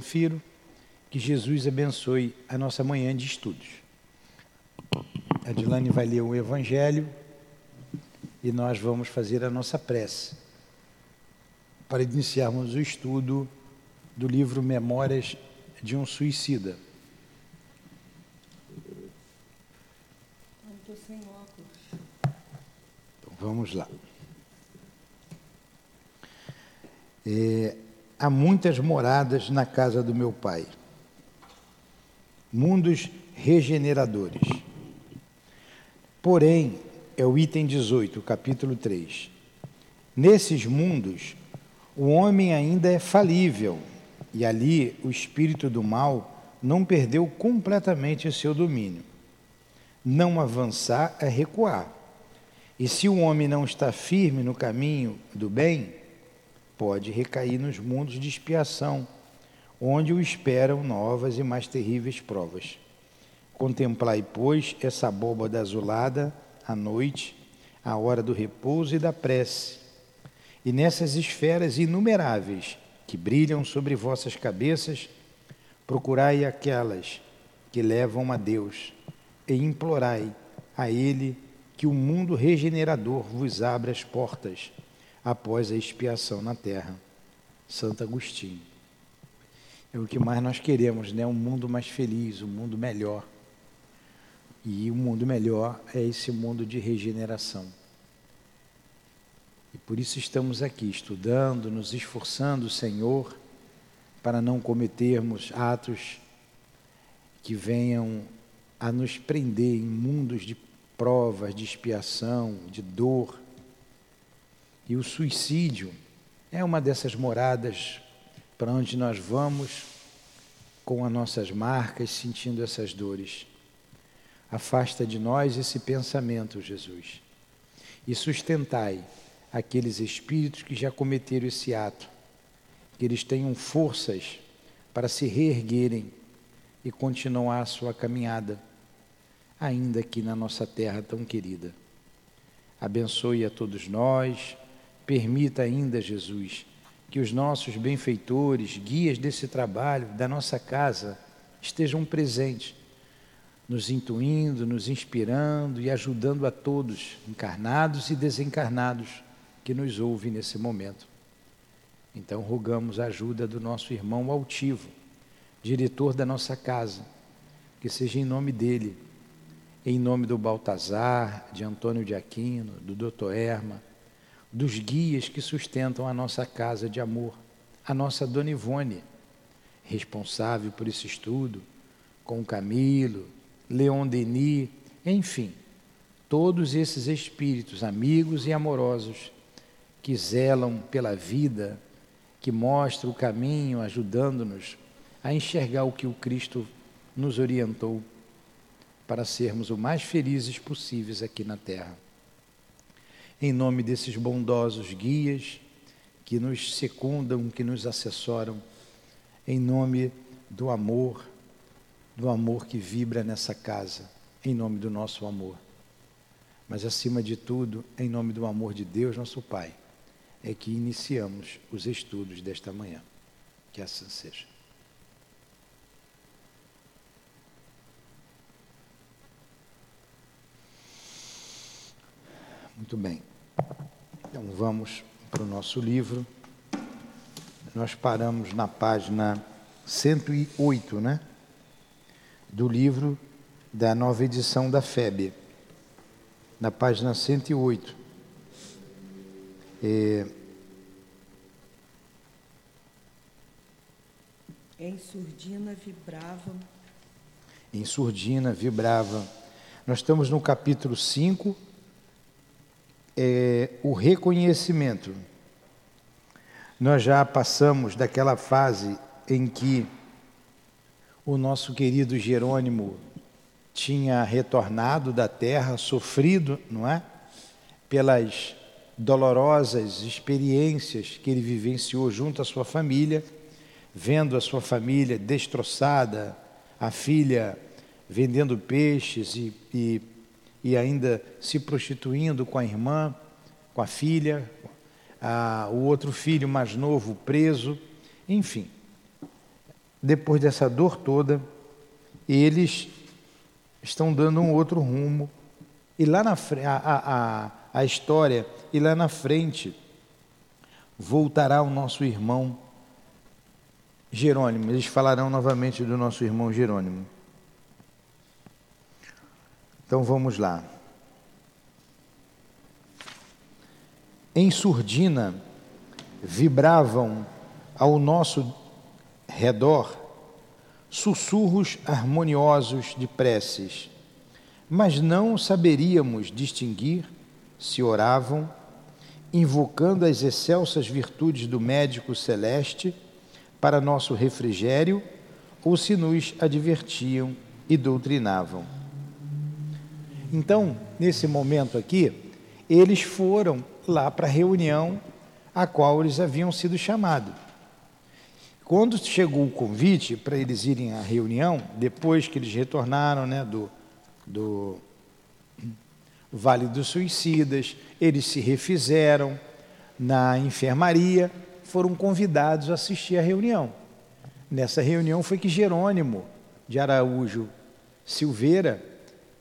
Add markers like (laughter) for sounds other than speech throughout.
Firo, que Jesus abençoe a nossa manhã de estudos. A Dilane vai ler o Evangelho e nós vamos fazer a nossa prece para iniciarmos o estudo do livro Memórias de um Suicida. Estou sem óculos. Então, vamos lá. É, há muitas moradas na casa do meu pai, mundos regeneradores. Porém, é o item 18, capítulo 3. Nesses mundos, o homem ainda é falível e ali o espírito do mal não perdeu completamente o seu domínio. Não avançar é recuar. E se o homem não está firme no caminho do bem, pode recair nos mundos de expiação, onde o esperam novas e mais terríveis provas. Contemplai, pois, essa abóbada azulada à noite, à hora do repouso e da prece, e nessas esferas inumeráveis que brilham sobre vossas cabeças, procurai aquelas que levam a Deus e implorai a Ele que o mundo regenerador vos abra as portas após a expiação na terra. Santo Agostinho. É o que mais nós queremos, né? Um mundo mais feliz, um mundo melhor. E o um mundo melhor é esse mundo de regeneração. E por isso estamos aqui estudando, nos esforçando, Senhor, para não cometermos atos que venham a nos prender em mundos de provas, de expiação, de dor, e o suicídio é uma dessas moradas para onde nós vamos com as nossas marcas, sentindo essas dores. Afasta de nós esse pensamento, Jesus, e sustentai aqueles espíritos que já cometeram esse ato, que eles tenham forças para se reerguerem e continuar a sua caminhada, ainda aqui na nossa terra tão querida. Abençoe a todos nós Permita ainda, Jesus, que os nossos benfeitores, guias desse trabalho, da nossa casa, estejam presentes, nos intuindo, nos inspirando e ajudando a todos, encarnados e desencarnados, que nos ouvem nesse momento. Então, rogamos a ajuda do nosso irmão altivo, diretor da nossa casa, que seja em nome dele, em nome do Baltazar, de Antônio de Aquino, do Dr. Erma, dos guias que sustentam a nossa casa de amor, a nossa Dona Ivone, responsável por esse estudo, com Camilo, Leon Denis, enfim, todos esses espíritos amigos e amorosos que zelam pela vida, que mostram o caminho, ajudando-nos a enxergar o que o Cristo nos orientou para sermos o mais felizes possíveis aqui na Terra em nome desses bondosos guias que nos secundam, que nos assessoram, em nome do amor, do amor que vibra nessa casa, em nome do nosso amor. Mas acima de tudo, em nome do amor de Deus, nosso Pai, é que iniciamos os estudos desta manhã. Que assim seja. Muito bem. Então vamos para o nosso livro. Nós paramos na página 108, né? Do livro da nova edição da FEB, na página 108. É... Em surdina vibrava. Em surdina vibrava. Nós estamos no capítulo 5 é, o reconhecimento. Nós já passamos daquela fase em que o nosso querido Jerônimo tinha retornado da terra, sofrido, não é? Pelas dolorosas experiências que ele vivenciou junto à sua família, vendo a sua família destroçada, a filha vendendo peixes e, e e ainda se prostituindo com a irmã, com a filha, a, o outro filho mais novo preso, enfim. depois dessa dor toda, eles estão dando um outro rumo. E lá na frente, a, a, a história, e lá na frente, voltará o nosso irmão Jerônimo. Eles falarão novamente do nosso irmão Jerônimo. Então vamos lá. Em surdina vibravam ao nosso redor sussurros harmoniosos de preces, mas não saberíamos distinguir se oravam, invocando as excelsas virtudes do médico celeste para nosso refrigério ou se nos advertiam e doutrinavam. Então, nesse momento aqui, eles foram lá para a reunião a qual eles haviam sido chamados. Quando chegou o convite para eles irem à reunião, depois que eles retornaram né, do, do Vale dos Suicidas, eles se refizeram na enfermaria, foram convidados a assistir à reunião. Nessa reunião foi que Jerônimo de Araújo Silveira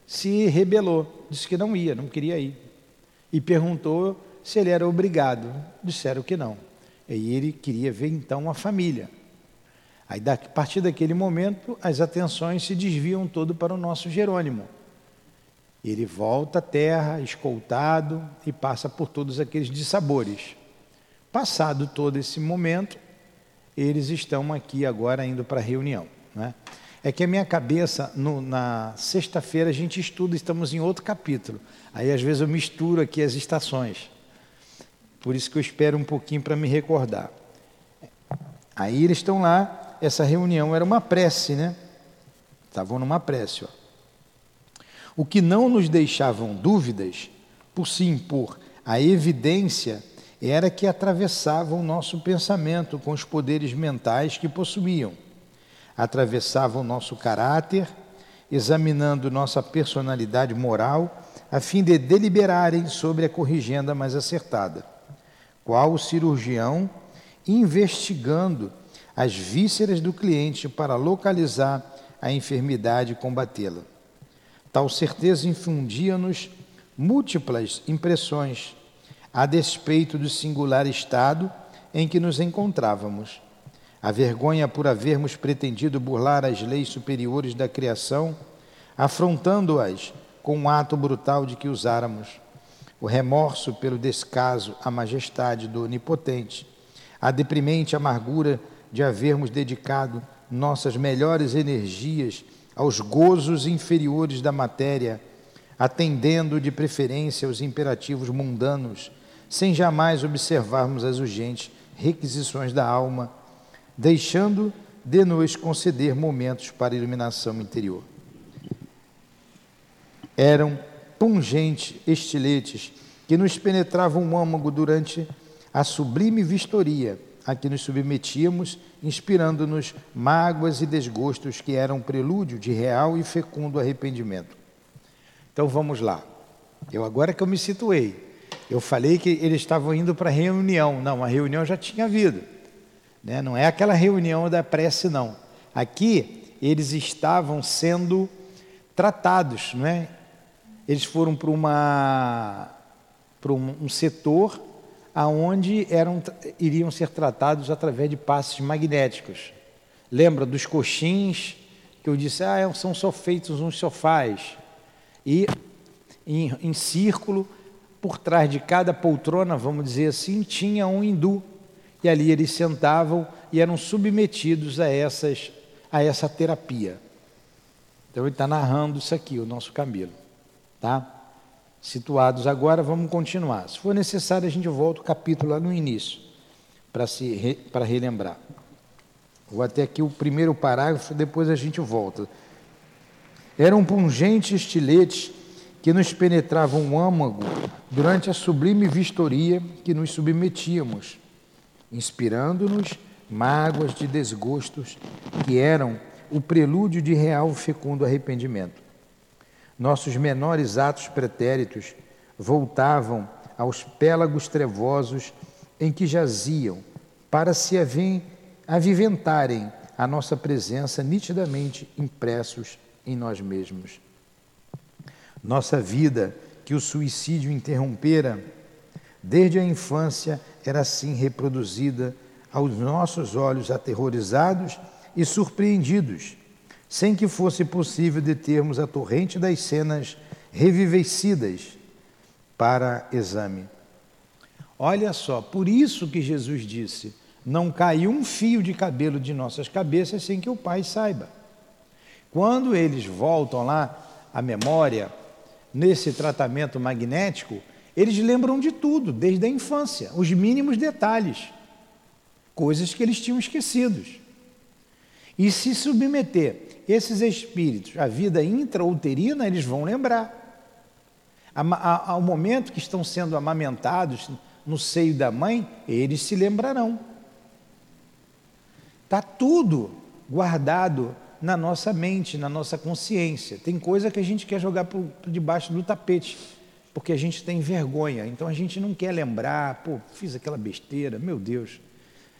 se rebelou, disse que não ia, não queria ir. E perguntou se ele era obrigado. Disseram que não. E ele queria ver então a família. Aí, a partir daquele momento, as atenções se desviam todo para o nosso Jerônimo. Ele volta à terra, escoltado, e passa por todos aqueles dissabores. Passado todo esse momento, eles estão aqui agora indo para a reunião. Né? É que a minha cabeça, no, na sexta-feira, a gente estuda, estamos em outro capítulo. Aí, às vezes, eu misturo aqui as estações. Por isso que eu espero um pouquinho para me recordar. Aí eles estão lá, essa reunião era uma prece, né? Estavam numa prece. Ó. O que não nos deixavam dúvidas, por se impor a evidência, era que atravessavam o nosso pensamento com os poderes mentais que possuíam. Atravessavam o nosso caráter, examinando nossa personalidade moral, a fim de deliberarem sobre a corrigenda mais acertada. Qual o cirurgião investigando as vísceras do cliente para localizar a enfermidade e combatê-la. Tal certeza infundia-nos múltiplas impressões, a despeito do singular estado em que nos encontrávamos. A vergonha por havermos pretendido burlar as leis superiores da criação, afrontando-as com um ato brutal de que usáramos. O remorso pelo descaso à majestade do Onipotente, a deprimente amargura de havermos dedicado nossas melhores energias aos gozos inferiores da matéria, atendendo de preferência aos imperativos mundanos, sem jamais observarmos as urgentes requisições da alma, deixando de nos conceder momentos para iluminação interior. Eram pungentes estiletes que nos penetravam o âmago durante a sublime vistoria a que nos submetíamos, inspirando-nos mágoas e desgostos que eram prelúdio de real e fecundo arrependimento. Então vamos lá. Eu agora que eu me situei, eu falei que eles estavam indo para a reunião. Não, a reunião já tinha havido. Né? Não é aquela reunião da prece, não. Aqui eles estavam sendo tratados, não é? Eles foram para uma para um, setor aonde eram, iriam ser tratados através de passes magnéticos. Lembra dos coxins que eu disse, ah, é, são só feitos uns sofás. E em, em círculo, por trás de cada poltrona, vamos dizer assim, tinha um hindu. E ali eles sentavam e eram submetidos a, essas, a essa terapia. Então ele está narrando isso aqui, o nosso Camilo. Tá? situados agora, vamos continuar. Se for necessário, a gente volta o capítulo lá no início, para para relembrar. Vou até aqui o primeiro parágrafo, depois a gente volta. Eram pungentes estiletes que nos penetravam o âmago durante a sublime vistoria que nos submetíamos, inspirando-nos mágoas de desgostos que eram o prelúdio de real fecundo arrependimento. Nossos menores atos pretéritos voltavam aos pélagos trevosos em que jaziam, para se aviventarem a nossa presença nitidamente impressos em nós mesmos. Nossa vida, que o suicídio interrompera, desde a infância era assim reproduzida aos nossos olhos aterrorizados e surpreendidos, sem que fosse possível determos a torrente das cenas revivecidas para exame. Olha só, por isso que Jesus disse: não cai um fio de cabelo de nossas cabeças sem que o Pai saiba. Quando eles voltam lá à memória, nesse tratamento magnético, eles lembram de tudo, desde a infância, os mínimos detalhes, coisas que eles tinham esquecidos. E se submeter esses espíritos à vida intrauterina, eles vão lembrar. Ao momento que estão sendo amamentados no seio da mãe, eles se lembrarão. Está tudo guardado na nossa mente, na nossa consciência. Tem coisa que a gente quer jogar por, por debaixo do tapete, porque a gente tem vergonha. Então a gente não quer lembrar, pô, fiz aquela besteira, meu Deus.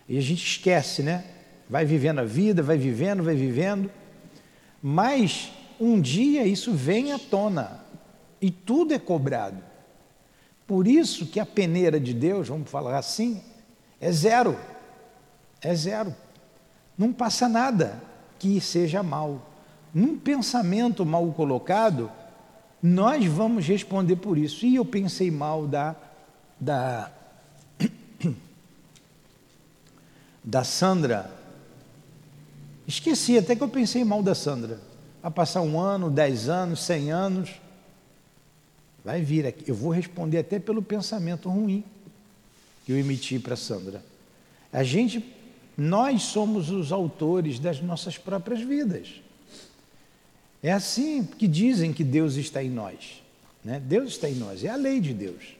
E a gente esquece, né? Vai vivendo a vida, vai vivendo, vai vivendo. Mas um dia isso vem à tona e tudo é cobrado. Por isso que a peneira de Deus, vamos falar assim, é zero. É zero. Não passa nada que seja mal. Num pensamento mal colocado, nós vamos responder por isso. E eu pensei mal da, da, (clears throat) da Sandra. Esqueci até que eu pensei mal da Sandra. Vai passar um ano, dez anos, cem anos. Vai vir aqui. Eu vou responder até pelo pensamento ruim que eu emiti para Sandra. A gente nós somos os autores das nossas próprias vidas. É assim que dizem que Deus está em nós. Né? Deus está em nós, é a lei de Deus.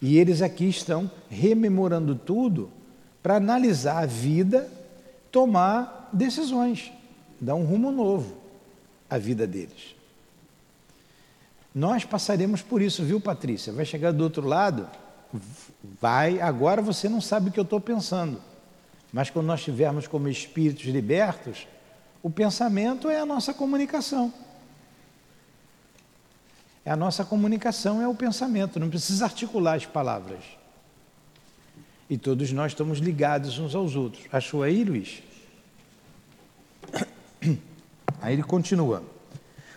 E eles aqui estão rememorando tudo para analisar a vida, tomar decisões, dar um rumo novo à vida deles. Nós passaremos por isso, viu, Patrícia? Vai chegar do outro lado, vai, agora você não sabe o que eu estou pensando. Mas quando nós estivermos como espíritos libertos, o pensamento é a nossa comunicação. É a nossa comunicação, é o pensamento, não precisa articular as palavras. E todos nós estamos ligados uns aos outros. Achou aí, Luiz? Aí ele continua.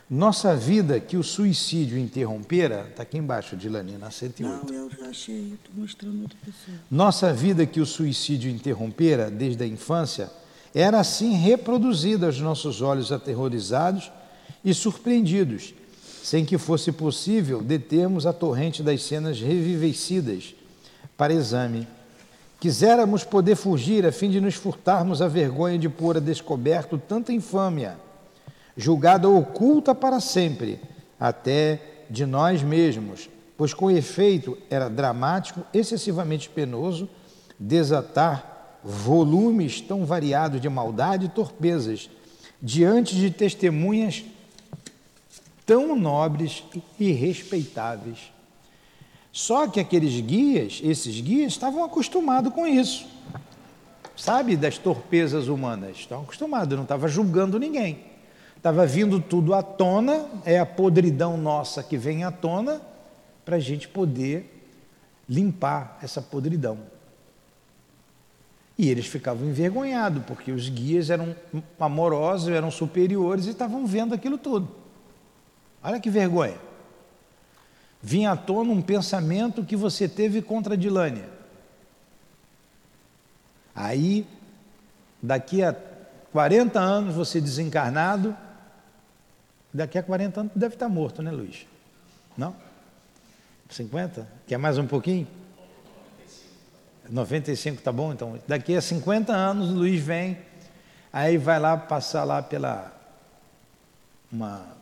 Nossa vida que o suicídio interrompera, está aqui embaixo, Dilani, na 108. Não, eu já achei, estou mostrando outra pessoa. Nossa vida que o suicídio interrompera desde a infância era assim reproduzida aos nossos olhos aterrorizados e surpreendidos, sem que fosse possível determos a torrente das cenas revivecidas para exame. Quiséramos poder fugir a fim de nos furtarmos a vergonha de pôr a descoberto tanta infâmia julgada oculta para sempre, até de nós mesmos, pois com efeito era dramático, excessivamente penoso, desatar volumes tão variados de maldade e torpezas diante de testemunhas tão nobres e respeitáveis. Só que aqueles guias, esses guias, estavam acostumados com isso. Sabe, das torpezas humanas. Estavam acostumados, não estava julgando ninguém. Estava vindo tudo à tona, é a podridão nossa que vem à tona, para a gente poder limpar essa podridão. E eles ficavam envergonhados, porque os guias eram amorosos, eram superiores e estavam vendo aquilo tudo. Olha que vergonha. Vinha à tona um pensamento que você teve contra Dilânia. Aí, daqui a 40 anos, você desencarnado, Daqui a 40 anos deve estar morto, né, Luiz? Não? 50? Quer mais um pouquinho? 95 tá bom, então. Daqui a 50 anos o Luiz vem, aí vai lá passar lá pela uma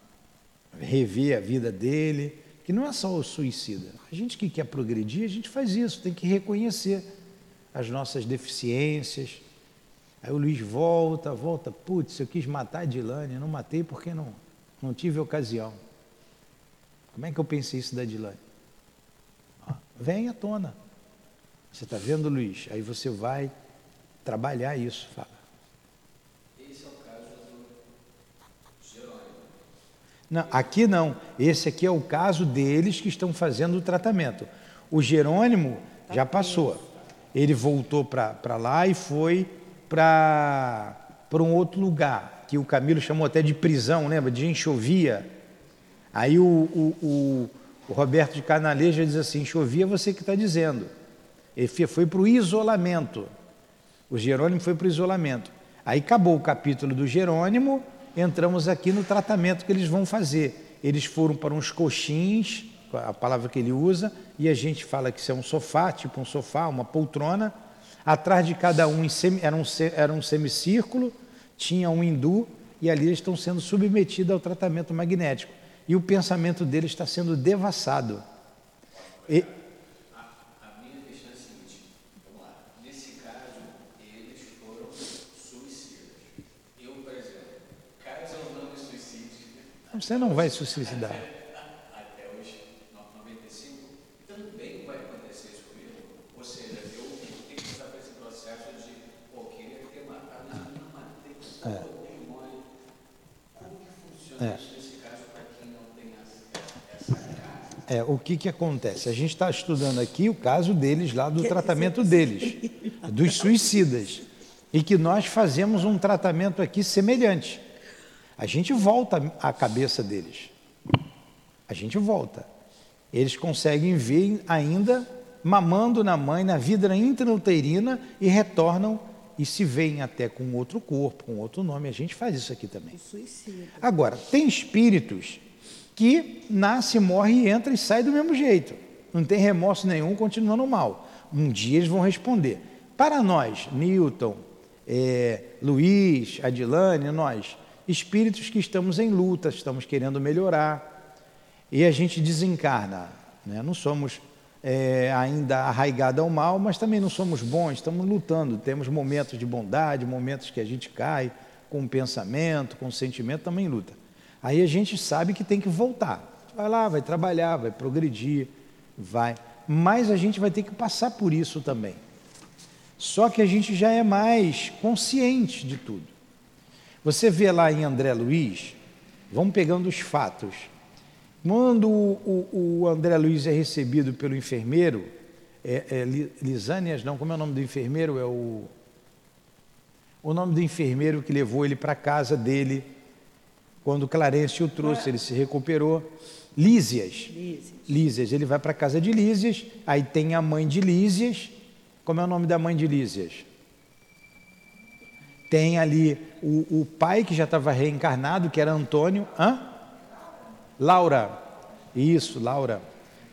rever a vida dele, que não é só o suicida. A gente que quer progredir, a gente faz isso, tem que reconhecer as nossas deficiências. Aí o Luiz volta, volta, putz, eu quis matar a Dilane, não matei porque não não tive ocasião. Como é que eu pensei isso da Dilane? Vem à tona. Você está vendo, Luiz? Aí você vai trabalhar isso, fala. Esse é o caso do Jerônimo. Não, aqui não. Esse aqui é o caso deles que estão fazendo o tratamento. O Jerônimo tá já passou. Ele voltou para lá e foi para um outro lugar, que o Camilo chamou até de prisão, lembra? De enxovia. Aí o, o, o, o Roberto de Canaleja diz assim: enxovia é você que está dizendo. Ele foi para o isolamento. O Jerônimo foi para o isolamento. Aí acabou o capítulo do Jerônimo, entramos aqui no tratamento que eles vão fazer. Eles foram para uns coxins, a palavra que ele usa, e a gente fala que isso é um sofá, tipo um sofá, uma poltrona. Atrás de cada um era um, era um semicírculo, tinha um hindu, e ali eles estão sendo submetidos ao tratamento magnético. E o pensamento deles está sendo devassado. E, Você não vai se suicidar. Até hoje, 95, também vai acontecer isso comigo. Ou seja, eu tenho que passar por esse processo de, pô, queria ter matado, mas não matei, é. demônio. Como que funciona é. isso nesse caso para quem não tem essa casa? É, o que, que acontece? A gente está estudando aqui o caso deles lá do tratamento deles, dos suicidas. E que nós fazemos um tratamento aqui semelhante. A gente volta a cabeça deles. A gente volta. Eles conseguem ver ainda mamando na mãe, na vida intrauterina e retornam e se veem até com outro corpo, com outro nome. A gente faz isso aqui também. Agora, tem espíritos que nasce, morre, e entra e sai do mesmo jeito. Não tem remorso nenhum, continuando mal. Um dia eles vão responder. Para nós, Newton, é, Luiz, Adilane, nós, espíritos que estamos em luta, estamos querendo melhorar e a gente desencarna. Né? Não somos é, ainda arraigados ao mal, mas também não somos bons, estamos lutando. Temos momentos de bondade, momentos que a gente cai com pensamento, com sentimento, também luta. Aí a gente sabe que tem que voltar. Vai lá, vai trabalhar, vai progredir, vai. Mas a gente vai ter que passar por isso também. Só que a gente já é mais consciente de tudo. Você vê lá em André Luiz, vamos pegando os fatos. Quando o, o, o André Luiz é recebido pelo enfermeiro, é, é, Lisânias, não, como é o nome do enfermeiro? É o, o nome do enfermeiro que levou ele para a casa dele, quando Clarence o trouxe, ele se recuperou. Lísias. Lísias. Lísias. Ele vai para a casa de Lísias, aí tem a mãe de Lísias. Como é o nome da mãe de Lísias? Tem ali o, o pai que já estava reencarnado, que era Antônio. Hã? Laura. Isso, Laura.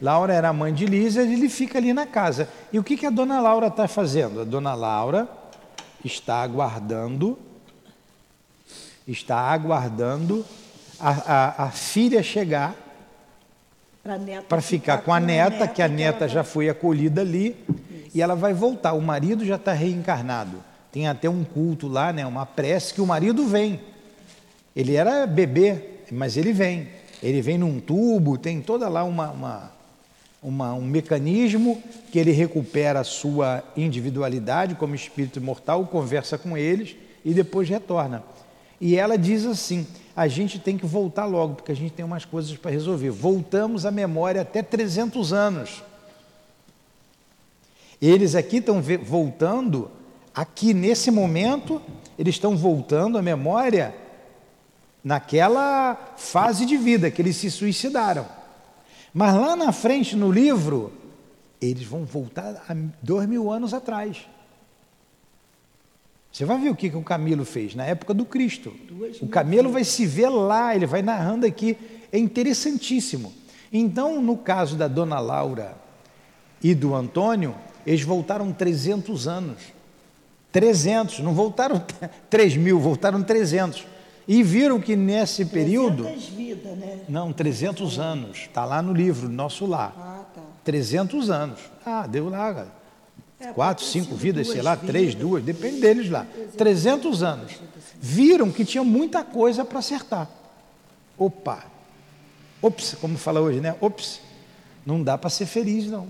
Laura era a mãe de Lísia e ele fica ali na casa. E o que, que a dona Laura está fazendo? A dona Laura está aguardando, está aguardando a, a, a filha chegar para ficar com a neta, neta que a neta já foi acolhida ali, Isso. e ela vai voltar. O marido já está reencarnado. Tem até um culto lá, né, uma prece que o marido vem. Ele era bebê, mas ele vem. Ele vem num tubo, tem toda lá uma, uma, uma, um mecanismo que ele recupera a sua individualidade como espírito imortal, conversa com eles e depois retorna. E ela diz assim: a gente tem que voltar logo, porque a gente tem umas coisas para resolver. Voltamos à memória até 300 anos. Eles aqui estão voltando aqui nesse momento, eles estão voltando à memória naquela fase de vida que eles se suicidaram. Mas lá na frente, no livro, eles vão voltar a dois mil anos atrás. Você vai ver o que, que o Camilo fez na época do Cristo. O Camilo vai se ver lá, ele vai narrando aqui. É interessantíssimo. Então, no caso da dona Laura e do Antônio, eles voltaram 300 anos. 300, não voltaram (laughs) 3 mil, voltaram 300. E viram que nesse período. Vidas, né? Não, 300 anos. Está lá no livro, nosso lar. Ah, tá. 300 anos. Ah, deu lá, cara. É, Quatro, cinco vidas, sei lá, vidas. três, duas, depende deles lá. 300 anos. Viram que tinha muita coisa para acertar. Opa! Ops, como fala hoje, né? Ops, não dá para ser feliz, não.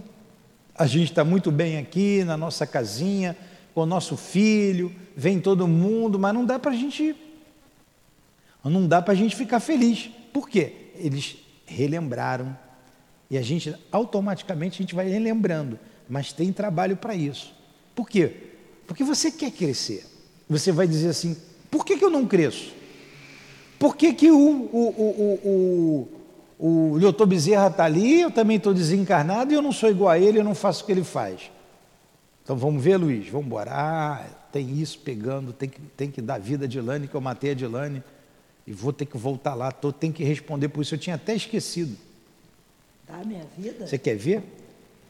A gente está muito bem aqui na nossa casinha, com o nosso filho, vem todo mundo, mas não dá para a gente. Não dá para a gente ficar feliz. Por quê? eles relembraram e a gente automaticamente a gente vai relembrando, mas tem trabalho para isso. Por quê? Porque você quer crescer. Você vai dizer assim: por que, que eu não cresço? Por que, que o, o, o, o, o está ali, eu também estou desencarnado e eu não sou igual a ele, eu não faço o que ele faz? Então vamos ver, Luiz, vamos embora. Ah, tem isso pegando, tem que, tem que dar vida a Dilane, que eu matei a Dilane, e vou ter que voltar lá, tô, tem que responder por isso. Eu tinha até esquecido. Tá, minha vida? Você quer ver?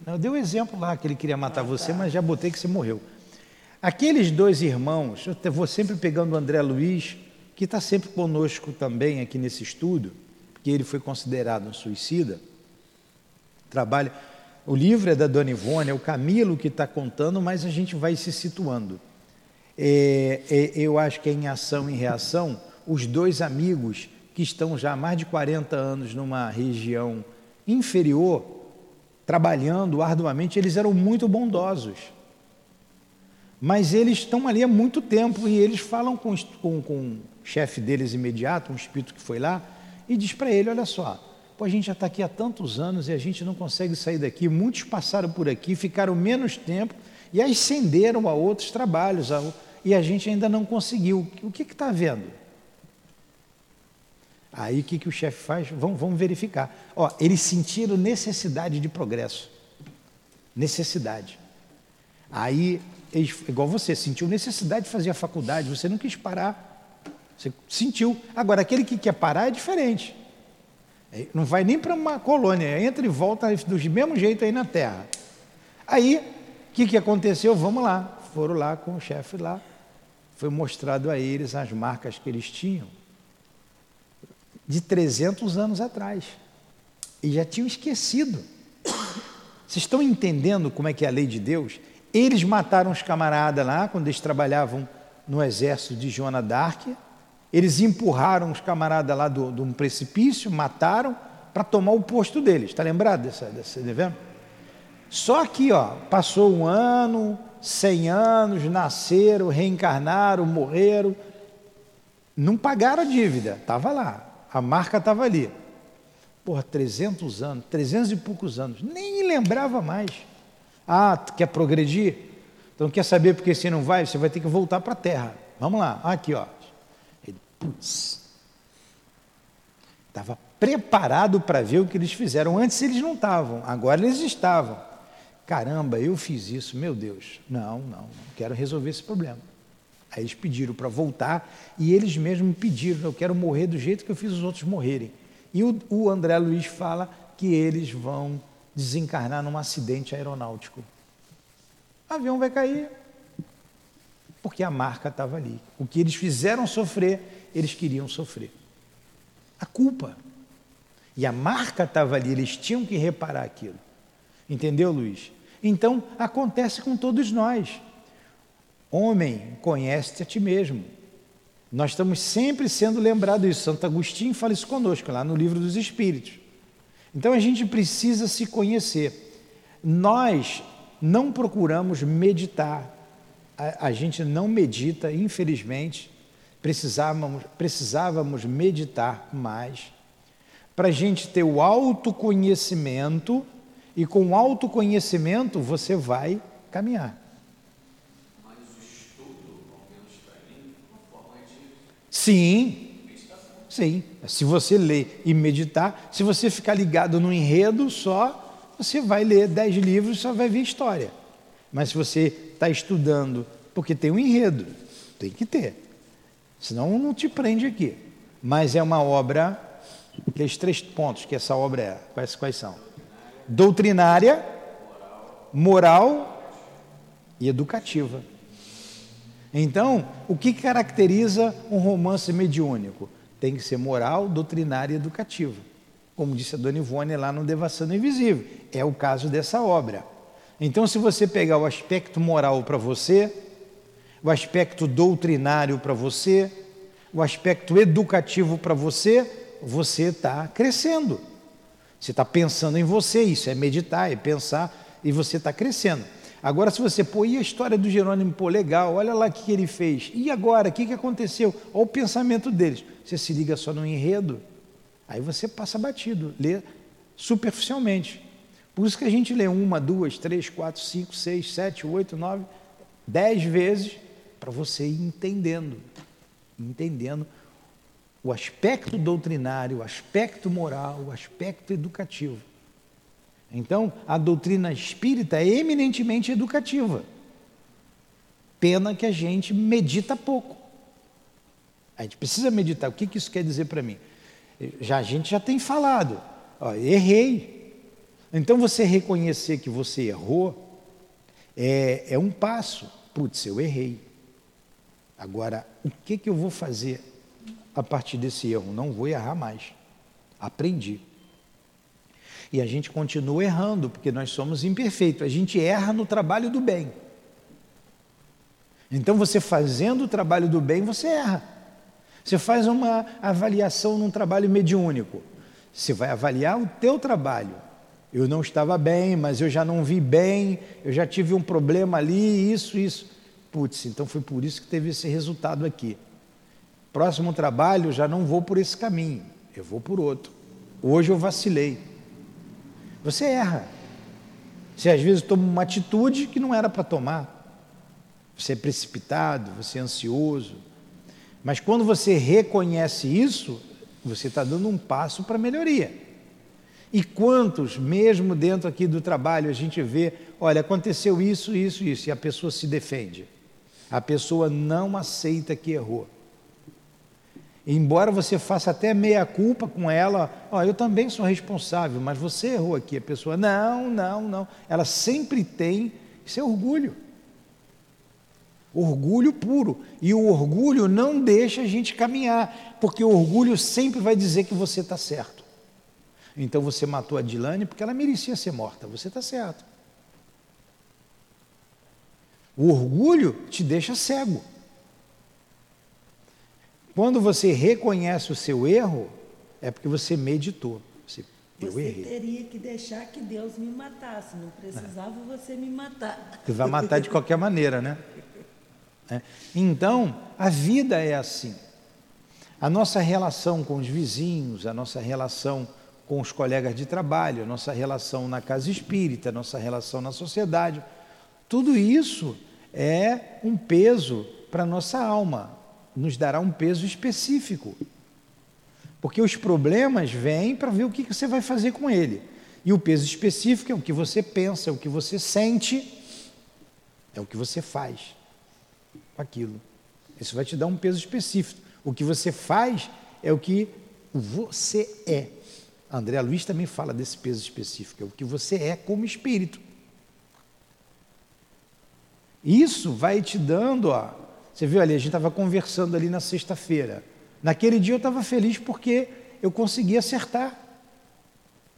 Eu dei o um exemplo lá que ele queria matar ah, você, tá. mas já botei que você morreu. Aqueles dois irmãos, eu vou sempre pegando o André Luiz, que está sempre conosco também aqui nesse estudo, porque ele foi considerado um suicida. Trabalha. O livro é da Dona Ivone, é o Camilo que está contando, mas a gente vai se situando. É, é, eu acho que é em ação e reação, os dois amigos que estão já há mais de 40 anos numa região inferior, trabalhando arduamente, eles eram muito bondosos. Mas eles estão ali há muito tempo e eles falam com, com, com o chefe deles imediato, um espírito que foi lá, e diz para ele: Olha só, pô, a gente já está aqui há tantos anos e a gente não consegue sair daqui. Muitos passaram por aqui, ficaram menos tempo e ascenderam a outros trabalhos e a gente ainda não conseguiu. O que está vendo? Aí o que, que o chefe faz? Vamos, vamos verificar. Ó, eles sentiram necessidade de progresso. Necessidade. Aí, eles, igual você, sentiu necessidade de fazer a faculdade, você não quis parar. Você sentiu. Agora, aquele que quer parar é diferente. É, não vai nem para uma colônia, entra e volta do mesmo jeito aí na Terra. Aí, o que, que aconteceu? Vamos lá. Foram lá com o chefe lá. Foi mostrado a eles as marcas que eles tinham de 300 anos atrás. E já tinham esquecido. Vocês estão entendendo como é que é a lei de Deus? Eles mataram os camaradas lá, quando eles trabalhavam no exército de Joana d'Arc. Eles empurraram os camaradas lá de um precipício, mataram, para tomar o posto deles. Está lembrado dessa, dessa devendo? Só que, ó, passou um ano, cem anos, nasceram, reencarnaram, morreram, não pagaram a dívida, estava lá. A marca estava ali. Porra, 300 anos, 300 e poucos anos, nem lembrava mais. Ah, quer progredir? Então quer saber porque você não vai? Você vai ter que voltar para a terra. Vamos lá, aqui ó. Putz, estava preparado para ver o que eles fizeram. Antes eles não estavam, agora eles estavam. Caramba, eu fiz isso, meu Deus. Não, não, não quero resolver esse problema. Aí eles pediram para voltar e eles mesmos pediram: eu quero morrer do jeito que eu fiz os outros morrerem. E o, o André Luiz fala que eles vão desencarnar num acidente aeronáutico. O avião vai cair, porque a marca estava ali. O que eles fizeram sofrer, eles queriam sofrer. A culpa. E a marca estava ali, eles tinham que reparar aquilo. Entendeu, Luiz? Então, acontece com todos nós. Homem, conhece-te a ti mesmo. Nós estamos sempre sendo lembrados disso. Santo Agostinho fala isso conosco, lá no livro dos Espíritos. Então a gente precisa se conhecer. Nós não procuramos meditar. A, a gente não medita, infelizmente. Precisávamos, precisávamos meditar mais para a gente ter o autoconhecimento e com o autoconhecimento você vai caminhar. Sim, sim. Se você ler e meditar, se você ficar ligado no enredo só, você vai ler dez livros e só vai ver história. Mas se você está estudando, porque tem um enredo, tem que ter. Senão não te prende aqui. Mas é uma obra, aqueles três pontos que essa obra é, quais, quais são? Doutrinária, moral e educativa. Então, o que caracteriza um romance mediúnico? Tem que ser moral, doutrinária e educativa. Como disse a Dona Ivone lá no Devassando Invisível. É o caso dessa obra. Então, se você pegar o aspecto moral para você, o aspecto doutrinário para você, o aspecto educativo para você, você está crescendo. Você está pensando em você, isso é meditar, é pensar, e você está crescendo. Agora, se você pôr, e a história do Jerônimo, pô, legal, olha lá o que ele fez. E agora, o que, que aconteceu? Olha o pensamento deles. Você se liga só no enredo, Aí você passa batido, lê superficialmente. Por isso que a gente lê uma, duas, três, quatro, cinco, seis, sete, oito, nove, dez vezes para você ir entendendo, entendendo o aspecto doutrinário, o aspecto moral, o aspecto educativo. Então, a doutrina espírita é eminentemente educativa. Pena que a gente medita pouco. A gente precisa meditar. O que, isso quer dizer para mim? Já a gente já tem falado. Ó, errei. Então você reconhecer que você errou é, é um passo. Putz, eu errei. Agora, o que, que eu vou fazer a partir desse erro? Não vou errar mais. Aprendi. E a gente continua errando, porque nós somos imperfeitos. A gente erra no trabalho do bem. Então, você fazendo o trabalho do bem, você erra. Você faz uma avaliação num trabalho mediúnico. Você vai avaliar o teu trabalho. Eu não estava bem, mas eu já não vi bem, eu já tive um problema ali, isso, isso. Putz, então foi por isso que teve esse resultado aqui. Próximo trabalho, já não vou por esse caminho, eu vou por outro. Hoje eu vacilei. Você erra. Você às vezes toma uma atitude que não era para tomar. Você é precipitado, você é ansioso. Mas quando você reconhece isso, você está dando um passo para melhoria. E quantos, mesmo dentro aqui do trabalho, a gente vê, olha, aconteceu isso, isso, isso, e a pessoa se defende. A pessoa não aceita que errou. Embora você faça até meia culpa com ela, ó, eu também sou responsável, mas você errou aqui. A pessoa, não, não, não. Ela sempre tem, é orgulho. Orgulho puro. E o orgulho não deixa a gente caminhar, porque o orgulho sempre vai dizer que você está certo. Então você matou a Dilane porque ela merecia ser morta, você está certo. O orgulho te deixa cego. Quando você reconhece o seu erro, é porque você meditou. Você, eu você errei. teria que deixar que Deus me matasse, não precisava é. você me matar. Você vai matar de qualquer maneira, né? É. Então, a vida é assim. A nossa relação com os vizinhos, a nossa relação com os colegas de trabalho, a nossa relação na casa espírita, a nossa relação na sociedade, tudo isso é um peso para a nossa alma, nos dará um peso específico. Porque os problemas vêm para ver o que você vai fazer com ele. E o peso específico é o que você pensa, é o que você sente, é o que você faz com aquilo. Isso vai te dar um peso específico. O que você faz é o que você é. A André Luiz também fala desse peso específico, é o que você é como espírito. Isso vai te dando, ó, você viu ali, a gente estava conversando ali na sexta-feira. Naquele dia eu estava feliz porque eu consegui acertar.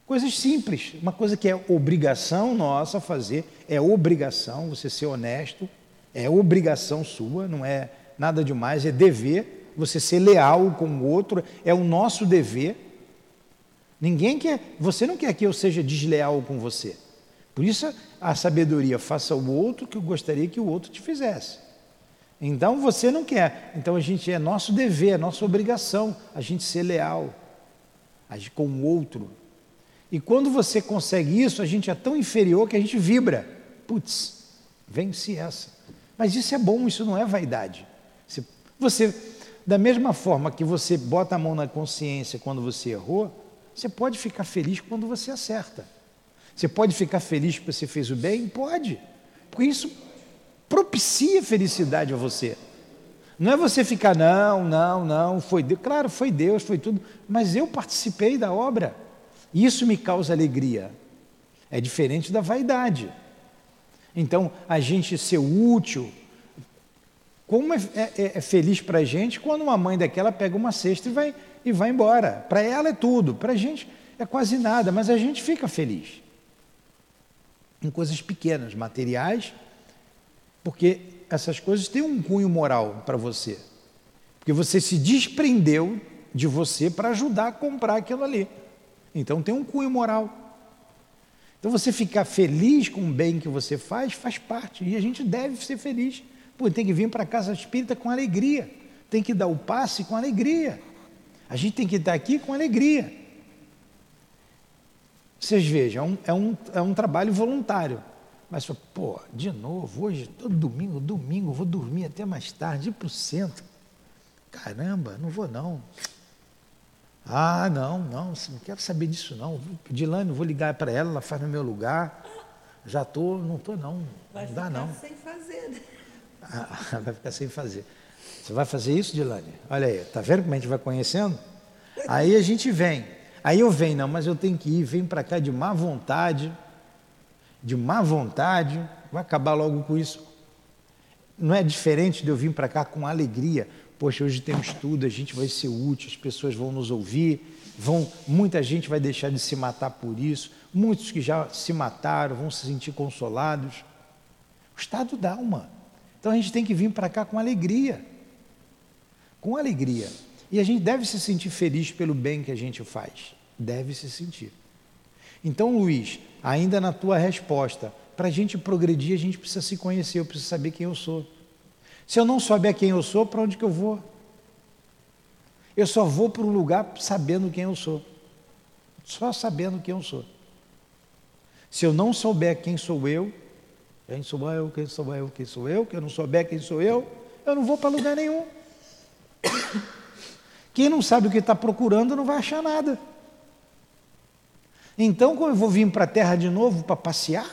Coisas simples, uma coisa que é obrigação nossa fazer, é obrigação você ser honesto, é obrigação sua, não é nada demais, é dever, você ser leal com o outro, é o nosso dever. Ninguém quer, você não quer que eu seja desleal com você. Por isso a sabedoria, faça o outro que eu gostaria que o outro te fizesse. Então você não quer. Então a gente é nosso dever, é nossa obrigação a gente ser leal, agir com o outro. E quando você consegue isso, a gente é tão inferior que a gente vibra. Putz, vence essa. Mas isso é bom, isso não é vaidade. Você, da mesma forma que você bota a mão na consciência quando você errou, você pode ficar feliz quando você acerta. Você pode ficar feliz porque você fez o bem? Pode. Porque isso propicia felicidade a você. Não é você ficar, não, não, não, foi Deus. Claro, foi Deus, foi tudo. Mas eu participei da obra. Isso me causa alegria. É diferente da vaidade. Então, a gente ser útil. Como é, é, é feliz para a gente quando uma mãe daquela pega uma cesta e vai, e vai embora. Para ela é tudo, para a gente é quase nada, mas a gente fica feliz. Em coisas pequenas, materiais, porque essas coisas têm um cunho moral para você. Porque você se desprendeu de você para ajudar a comprar aquilo ali. Então tem um cunho moral. Então você ficar feliz com o bem que você faz, faz parte. E a gente deve ser feliz. Pô, tem que vir para a casa espírita com alegria. Tem que dar o passe com alegria. A gente tem que estar aqui com alegria. Vocês vejam, é um, é um, é um trabalho voluntário. Mas, pô, de novo, hoje, todo domingo, domingo, vou dormir até mais tarde, ir para o centro. Caramba, não vou não. Ah, não, não, não quero saber disso não. Dilane, vou ligar para ela, ela faz no meu lugar. Já estou, não estou não. Vai não dá não. sem fazer. Né? Ah, (laughs) vai ficar sem fazer. Você vai fazer isso, Dilane? Olha aí, tá vendo como a gente vai conhecendo? Aí a gente vem. Aí eu venho, não, mas eu tenho que ir, vem para cá de má vontade, de má vontade, vai acabar logo com isso. Não é diferente de eu vir para cá com alegria. Poxa, hoje tem um estudo, a gente vai ser útil, as pessoas vão nos ouvir, vão, muita gente vai deixar de se matar por isso, muitos que já se mataram vão se sentir consolados. O estado da alma. Então a gente tem que vir para cá com alegria. Com alegria. E a gente deve se sentir feliz pelo bem que a gente faz. Deve se sentir. Então, Luiz, ainda na tua resposta, para a gente progredir, a gente precisa se conhecer, eu preciso saber quem eu sou. Se eu não souber quem eu sou, para onde que eu vou? Eu só vou para um lugar sabendo quem eu sou. Só sabendo quem eu sou. Se eu não souber quem sou eu, quem sou eu, quem sou eu, quem sou eu, que eu não souber quem sou eu, eu não vou para lugar nenhum. (coughs) Quem não sabe o que está procurando não vai achar nada. Então, como eu vou vir para a Terra de novo para passear?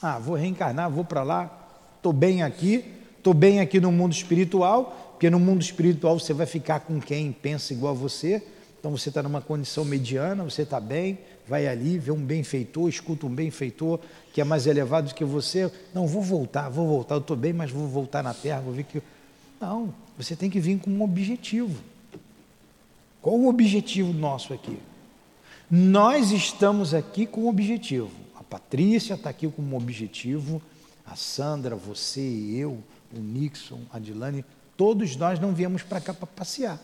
Ah, vou reencarnar, vou para lá, estou bem aqui, estou bem aqui no mundo espiritual, porque no mundo espiritual você vai ficar com quem pensa igual a você, então você está numa condição mediana, você está bem, vai ali, vê um benfeitor, escuta um benfeitor que é mais elevado do que você. Não, vou voltar, vou voltar, eu estou bem, mas vou voltar na Terra, vou ver que. Não, você tem que vir com um objetivo. Qual o objetivo nosso aqui? Nós estamos aqui com um objetivo. A Patrícia está aqui com um objetivo, a Sandra, você e eu, o Nixon, a Dilane, todos nós não viemos para cá para passear.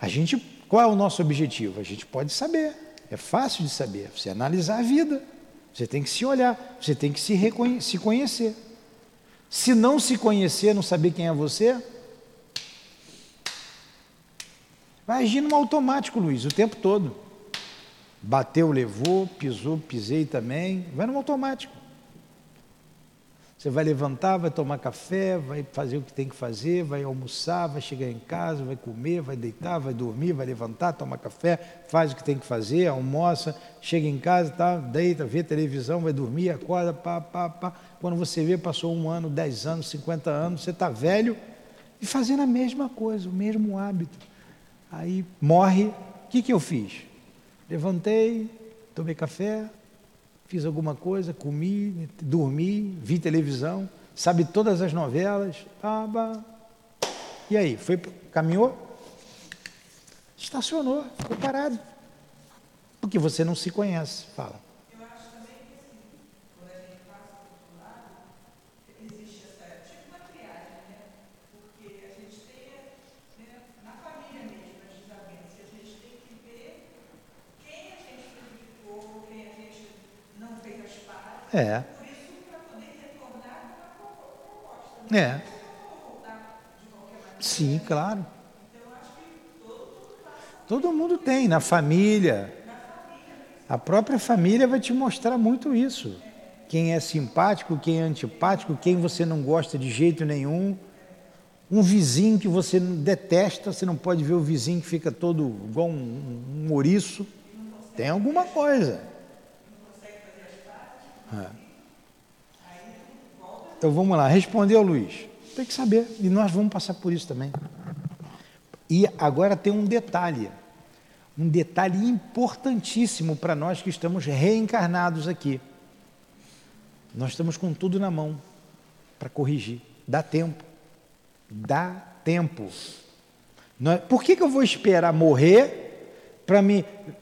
A gente, qual é o nosso objetivo? A gente pode saber, é fácil de saber. Você analisar a vida, você tem que se olhar, você tem que se, se conhecer. Se não se conhecer, não saber quem é você, Vai agir no automático, Luiz, o tempo todo. Bateu, levou, pisou, pisei também. Vai no automático. Você vai levantar, vai tomar café, vai fazer o que tem que fazer, vai almoçar, vai chegar em casa, vai comer, vai deitar, vai dormir, vai levantar, tomar café, faz o que tem que fazer, almoça, chega em casa, tá, deita, vê televisão, vai dormir, acorda, pá, pá, pá. Quando você vê, passou um ano, dez anos, cinquenta anos, você está velho e fazendo a mesma coisa, o mesmo hábito. Aí morre, o que, que eu fiz? Levantei, tomei café, fiz alguma coisa, comi, dormi, vi televisão, sabe todas as novelas, aba. E aí, foi, caminhou? Estacionou, ficou parado. Porque você não se conhece, fala. É. É. Sim, claro. Todo mundo tem, na família. A própria família vai te mostrar muito isso. Quem é simpático, quem é antipático, quem você não gosta de jeito nenhum. Um vizinho que você detesta, você não pode ver o vizinho que fica todo igual um, um ouriço. Tem alguma coisa. É. Então vamos lá, respondeu Luiz. Tem que saber, e nós vamos passar por isso também. E agora tem um detalhe, um detalhe importantíssimo para nós que estamos reencarnados aqui. Nós estamos com tudo na mão para corrigir. Dá tempo. Dá tempo. Por que, que eu vou esperar morrer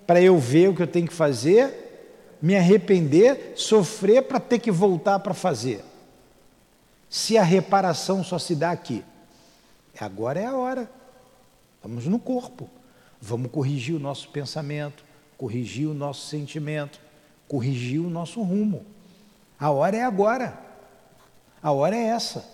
para eu ver o que eu tenho que fazer me arrepender, sofrer para ter que voltar para fazer. Se a reparação só se dá aqui, agora é a hora. Estamos no corpo. Vamos corrigir o nosso pensamento, corrigir o nosso sentimento, corrigir o nosso rumo. A hora é agora. A hora é essa.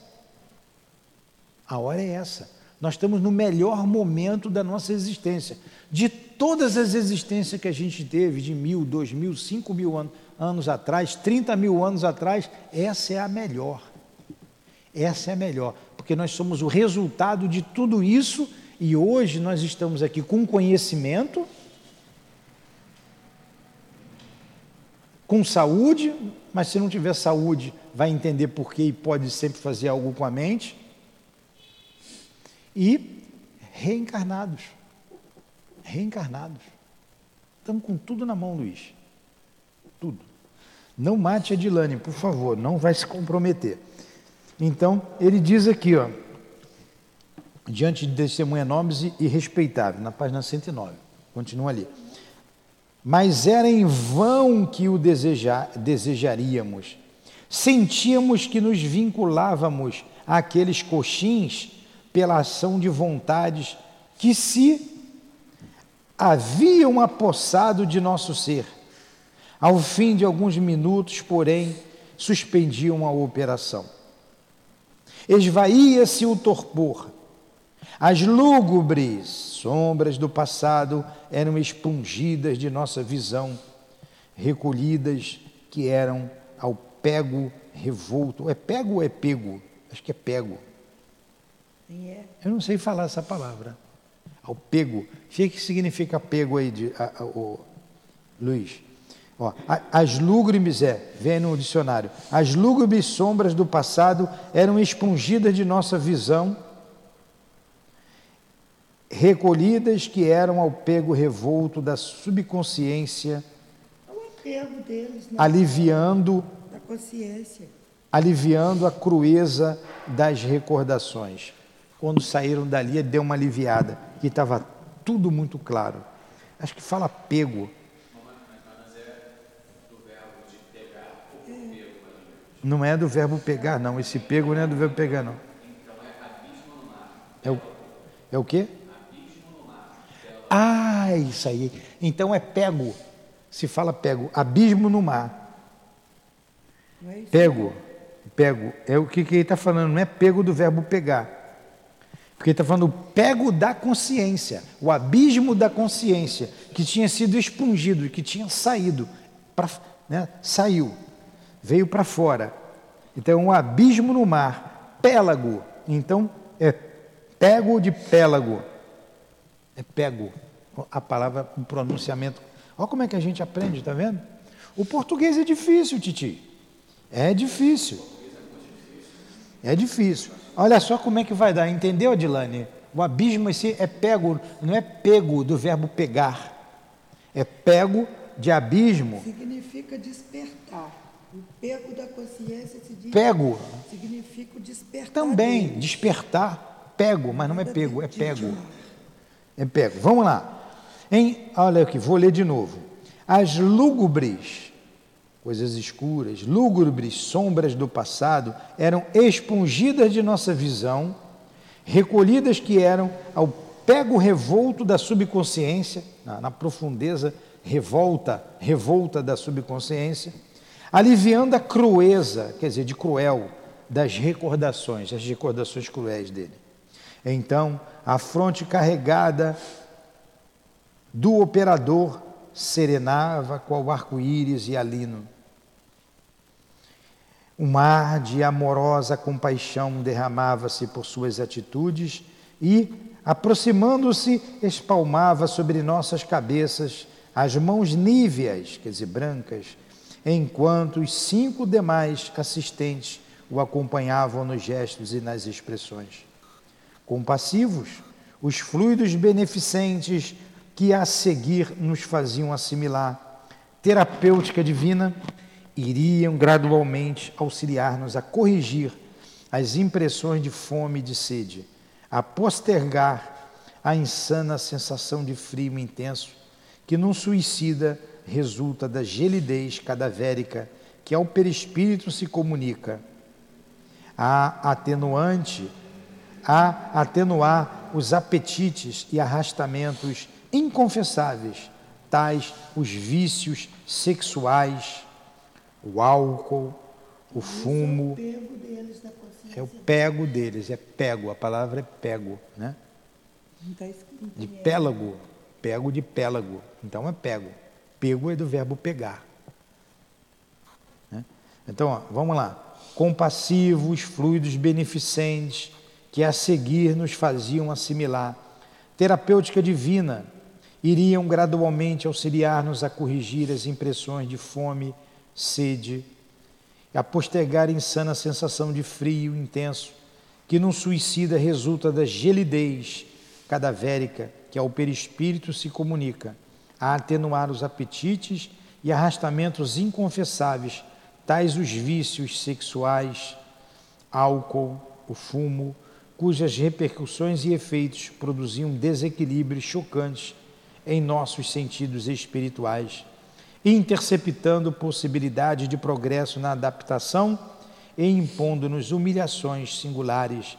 A hora é essa. Nós estamos no melhor momento da nossa existência. De todas as existências que a gente teve, de mil, dois mil, cinco mil anos, anos atrás, 30 mil anos atrás, essa é a melhor. Essa é a melhor, porque nós somos o resultado de tudo isso e hoje nós estamos aqui com conhecimento, com saúde, mas se não tiver saúde, vai entender por quê e pode sempre fazer algo com a mente e reencarnados. Reencarnados. Estamos com tudo na mão, Luiz. Tudo. Não mate a Dilane, por favor, não vai se comprometer. Então, ele diz aqui, ó, diante de testemunha nobres e, e respeitável, na página 109. Continua ali. Mas era em vão que o desejar, desejaríamos. Sentíamos que nos vinculávamos àqueles coxins pela ação de vontades que se haviam apossado de nosso ser. Ao fim de alguns minutos, porém, suspendiam a operação. Esvaía-se o torpor. As lúgubres sombras do passado eram expungidas de nossa visão, recolhidas que eram ao pego revolto. É pego ou é pego? Acho que é pego. É. Eu não sei falar essa palavra. Ao pego. O que significa pego aí, de, a, a, o, Luiz? Ó, as lúgubres, é, vem no dicionário, as lúgubres sombras do passado eram expungidas de nossa visão, recolhidas que eram ao pego revolto da subconsciência, deles, né? aliviando aliviando a crueza das recordações. Quando saíram dali, deu uma aliviada, que estava tudo muito claro. Acho que fala pego. Não é do verbo pegar, não. Esse pego não é do verbo pegar, não. É o, é o quê? Ah, isso aí. Então é pego. Se fala pego. Abismo no mar. Pego. Pego. É o que, que ele está falando. Não é pego do verbo pegar. Porque está falando o pego da consciência, o abismo da consciência, que tinha sido expungido, que tinha saído, pra, né, saiu, veio para fora. Então, um abismo no mar, pélago. Então, é pego de pélago. É pego. A palavra, o pronunciamento. Olha como é que a gente aprende, está vendo? O português é difícil, Titi. É difícil. É difícil. Olha só como é que vai dar, entendeu, Adilane? O abismo esse é pego, não é pego do verbo pegar, é pego de abismo. Significa despertar. O pego da consciência se diz, pego. significa despertar. Também, dele. despertar, pego, mas não é pego, é pego. É pego. Vamos lá. Em, olha aqui, vou ler de novo. As lúgubres coisas escuras, lúgubres sombras do passado eram expungidas de nossa visão, recolhidas que eram ao pego revolto da subconsciência, na, na profundeza revolta, revolta da subconsciência, aliviando a crueza, quer dizer, de cruel, das recordações, as recordações cruéis dele. Então, a fronte carregada do operador serenava qual arco-íris e alino um mar de amorosa compaixão derramava-se por suas atitudes e, aproximando-se, espalmava sobre nossas cabeças as mãos níveas, quer dizer, brancas, enquanto os cinco demais assistentes o acompanhavam nos gestos e nas expressões. Compassivos, os fluidos beneficentes que a seguir nos faziam assimilar, terapêutica divina, iriam gradualmente auxiliar-nos a corrigir as impressões de fome e de sede, a postergar a insana sensação de frio intenso que num suicida resulta da gelidez cadavérica que ao perispírito se comunica, a atenuante, a atenuar os apetites e arrastamentos inconfessáveis, tais os vícios sexuais, o álcool, o fumo. É o pego deles da consciência. É o pego deles, é pego, a palavra é pego, né? Tá De pélago, pego de pélago, então é pego. Pego é do verbo pegar. né? Então, ó, vamos lá. Compassivos, fluidos beneficentes, que a seguir nos faziam assimilar. Terapêutica divina, iriam gradualmente auxiliar-nos a corrigir as impressões de fome, sede, a postergar insana sensação de frio intenso, que num suicida resulta da gelidez cadavérica que ao perispírito se comunica, a atenuar os apetites e arrastamentos inconfessáveis, tais os vícios sexuais, álcool, o fumo, cujas repercussões e efeitos produziam desequilíbrios chocantes em nossos sentidos espirituais, interceptando possibilidade de progresso na adaptação e impondo-nos humilhações singulares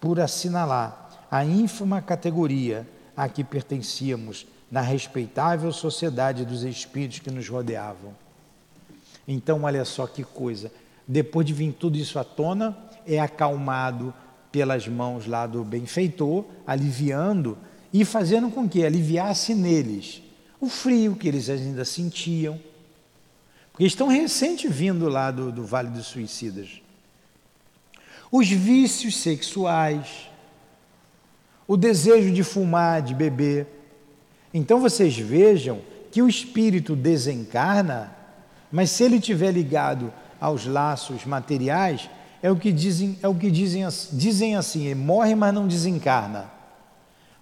por assinalar a ínfima categoria a que pertencíamos na respeitável sociedade dos espíritos que nos rodeavam. Então, olha só que coisa. Depois de vir tudo isso à tona, é acalmado pelas mãos lá do benfeitor, aliviando e fazendo com que aliviasse neles o frio que eles ainda sentiam. Porque estão recente vindo lá do, do Vale dos Suicidas. Os vícios sexuais, o desejo de fumar, de beber. Então vocês vejam que o espírito desencarna, mas se ele estiver ligado aos laços materiais, é o que dizem, é o que dizem, dizem assim, ele morre, mas não desencarna.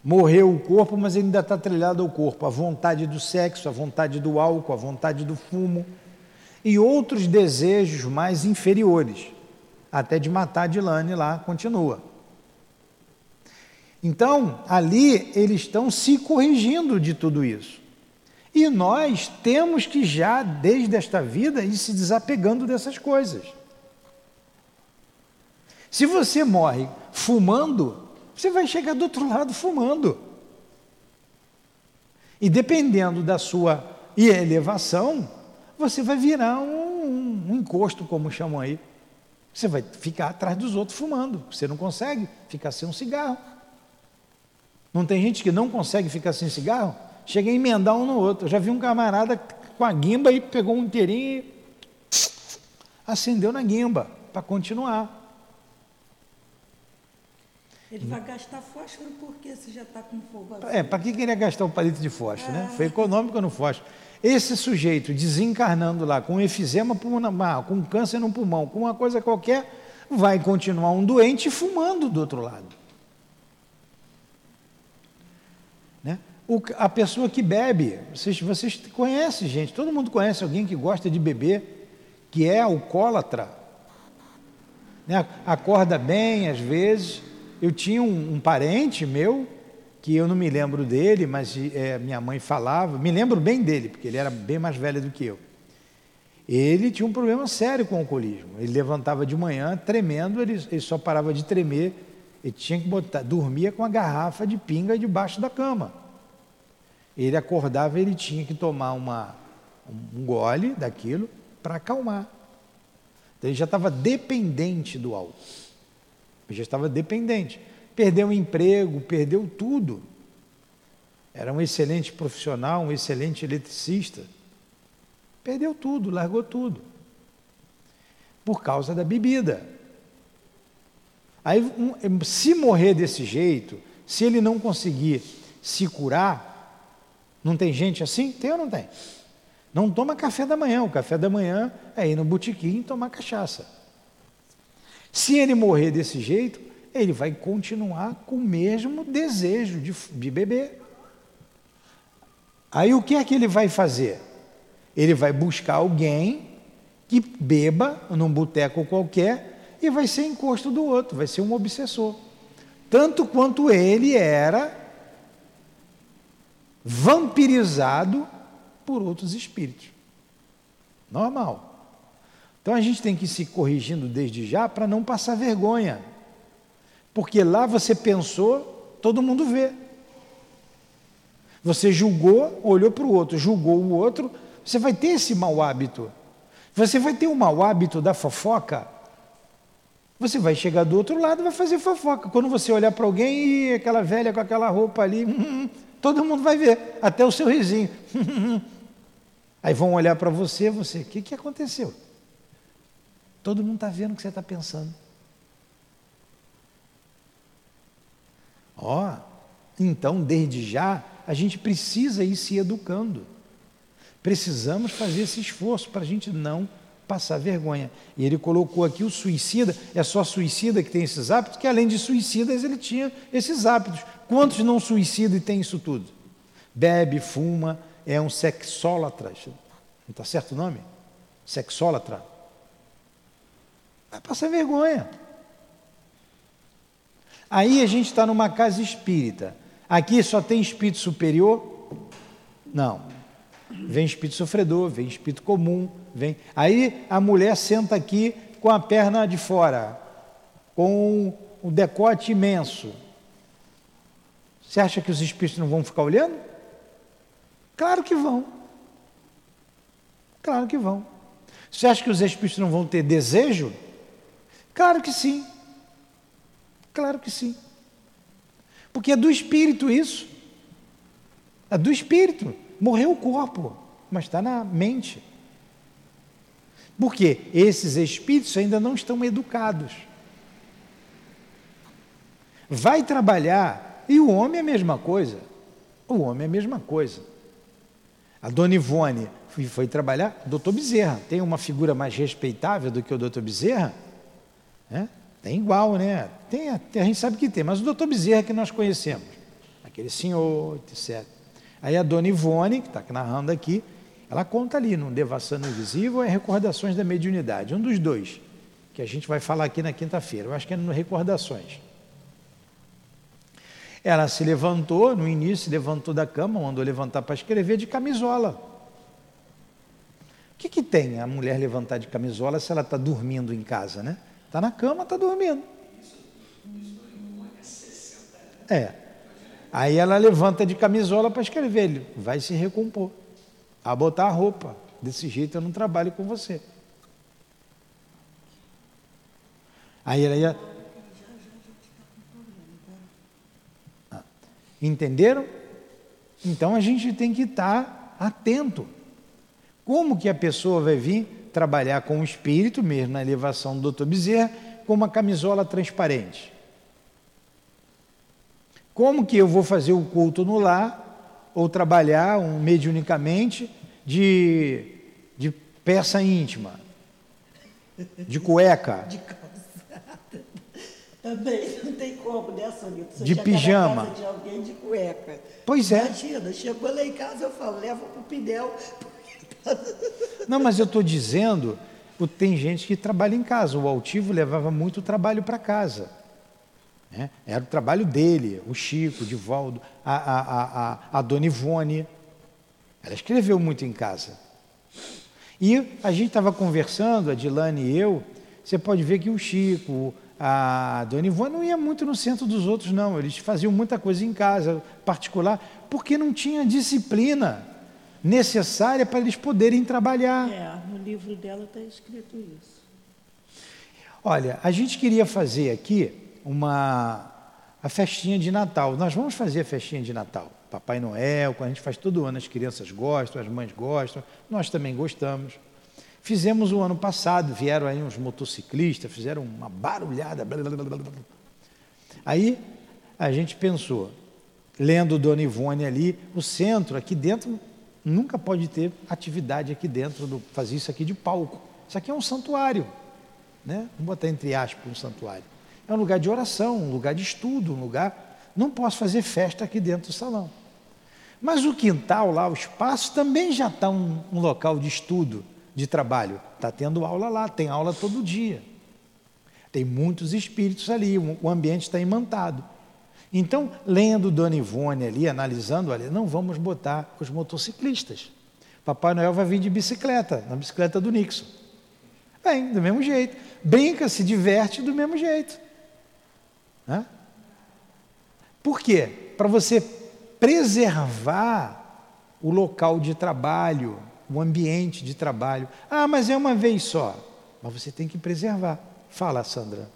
Morreu o corpo, mas ainda está trilhado ao corpo. A vontade do sexo, a vontade do álcool, a vontade do fumo e outros desejos mais inferiores. Até de matar Dilane lá continua. Então, ali eles estão se corrigindo de tudo isso. E nós temos que já, desde esta vida, ir se desapegando dessas coisas. Se você morre fumando, você vai chegar do outro lado fumando. E dependendo da sua elevação, você vai virar um, um, encosto, como chamam aí. Você vai ficar atrás dos outros fumando. Você não consegue ficar sem um cigarro. Não tem gente que não consegue ficar sem cigarro? Chega a emendar um no outro. Eu já vi um camarada com a guimba e pegou um inteirinho e acendeu na guimba para continuar. Ele vai gastar fósforo porque você já está com fogo azul. É, para que queria gastar um palito de fósforo, né? Foi econômico no fósforo. Esse sujeito desencarnando lá com efizema pulmonar, com câncer no pulmão, com uma coisa qualquer, vai continuar um doente fumando do outro lado. Né? O, a pessoa que bebe, vocês, vocês conhecem, gente, todo mundo conhece alguém que gosta de beber, que é alcoólatra. Né? Acorda bem às vezes, eu tinha um, um, parente meu, que eu não me lembro dele, mas é, minha mãe falava, me lembro bem dele, porque ele era bem mais velho do que eu. Ele tinha um problema sério com o alcoolismo. Ele levantava de manhã tremendo, ele, ele só parava de tremer, ele tinha que botar, dormia com a garrafa de pinga debaixo da cama. Ele acordava, ele tinha que tomar uma, um gole daquilo para acalmar. Então ele já estava dependente do álcool. Já estava dependente. Perdeu o emprego, perdeu tudo. Era um excelente profissional, um excelente eletricista. Perdeu tudo, largou tudo. Por causa da bebida. Aí, um, se morrer desse jeito, se ele não conseguir se curar, não tem gente assim? Tem ou não tem? Não toma café da manhã. O café da manhã é ir no botequim tomar cachaça. Se ele morrer desse jeito, ele vai continuar com o mesmo desejo de, de beber. Aí o que é que ele vai fazer? Ele vai buscar alguém que beba num boteco qualquer e vai ser encosto do outro, vai ser um obsessor. Tanto quanto ele era vampirizado por outros espíritos. Normal. Então a gente tem que ir se corrigindo desde já para não passar vergonha. Porque lá você pensou, todo mundo vê. Você julgou, olhou para o outro, julgou o outro, você vai ter esse mau hábito. Você vai ter o mau hábito da fofoca, você vai chegar do outro lado e vai fazer fofoca. Quando você olhar para alguém e aquela velha com aquela roupa ali, hum, hum, todo mundo vai ver, até o seu risinho. (laughs) Aí vão olhar para você, você, o que, que aconteceu? Todo mundo está vendo o que você está pensando. Ó, oh, então, desde já, a gente precisa ir se educando. Precisamos fazer esse esforço para a gente não passar vergonha. E ele colocou aqui o suicida, é só suicida que tem esses hábitos, que além de suicidas ele tinha esses hábitos. Quantos não suicidam e tem isso tudo? Bebe, fuma, é um sexólatra. Não está certo o nome? Sexólatra. Vai passar vergonha. Aí a gente está numa casa espírita. Aqui só tem espírito superior? Não. Vem espírito sofredor, vem espírito comum, vem. Aí a mulher senta aqui com a perna de fora, com um decote imenso. Você acha que os espíritos não vão ficar olhando? Claro que vão. Claro que vão. Você acha que os espíritos não vão ter desejo? Claro que sim. Claro que sim. Porque é do espírito isso. É do espírito. Morreu o corpo, mas está na mente. Porque esses espíritos ainda não estão educados. Vai trabalhar, e o homem é a mesma coisa. O homem é a mesma coisa. A dona Ivone foi trabalhar, doutor Bezerra, tem uma figura mais respeitável do que o doutor Bezerra? É? Tem igual, né? Tem, a gente sabe que tem, mas o doutor Bezerra que nós conhecemos, aquele senhor, etc. Aí a dona Ivone, que está narrando aqui, ela conta ali no Devassando Invisível é Recordações da Mediunidade, um dos dois, que a gente vai falar aqui na quinta-feira. Eu acho que é no Recordações. Ela se levantou, no início, se levantou da cama, mandou levantar para escrever de camisola. O que, que tem a mulher levantar de camisola se ela está dormindo em casa, né? Está na cama, está dormindo. É. Aí ela levanta de camisola para escrever, ele vai se recompor, a botar a roupa. Desse jeito eu não trabalho com você. Aí ela ia. Ah, entenderam? Então a gente tem que estar atento. Como que a pessoa vai vir trabalhar com o espírito, mesmo na elevação do Dr. Bezerra, com uma camisola transparente? Como que eu vou fazer o culto no lar ou trabalhar um, mediunicamente de, de peça íntima, de cueca? (laughs) De calçada. Também não tem como, né, Sonita? Você de pijama. de alguém de cueca. Pois é. Imagina, chegou lá em casa, eu falo, leva para o pneu. Não, mas eu estou dizendo, tem gente que trabalha em casa. O altivo levava muito trabalho para casa. Né? Era o trabalho dele, o Chico, o Divaldo, a, a, a, a Dona Ivone. Ela escreveu muito em casa. E a gente estava conversando, a Dilane e eu, você pode ver que o Chico, a Dona Ivone não ia muito no centro dos outros, não. Eles faziam muita coisa em casa, particular, porque não tinha disciplina necessária para eles poderem trabalhar. É, no livro dela está escrito isso. Olha, a gente queria fazer aqui uma a festinha de Natal. Nós vamos fazer a festinha de Natal. Papai Noel, a gente faz todo ano, as crianças gostam, as mães gostam, nós também gostamos. Fizemos o ano passado, vieram aí uns motociclistas, fizeram uma barulhada. Blá, blá, blá, aí a gente pensou, lendo Dona Ivone ali, o centro, aqui dentro, nunca pode ter atividade aqui dentro, do, fazer isso aqui de palco. Isso aqui é um santuário, né? Vamos botar entre aspas um santuário. É um lugar de oração, um lugar de estudo, um lugar. Não posso fazer festa aqui dentro do salão. Mas o quintal lá, o espaço, também já está um, um local de estudo, de trabalho. Está tendo aula lá, tem aula todo dia. Tem muitos espíritos ali, o ambiente está imantado. Então, lendo Dona Ivone ali, analisando, olha, não vamos botar os motociclistas. Papai Noel vai vir de bicicleta, na bicicleta do Nixon. Vem, do mesmo jeito. Brinca, se diverte do mesmo jeito. Né? Por quê? Para você preservar o local de trabalho, o ambiente de trabalho. Ah, mas é uma vez só. Mas você tem que preservar. Fala, Sandra.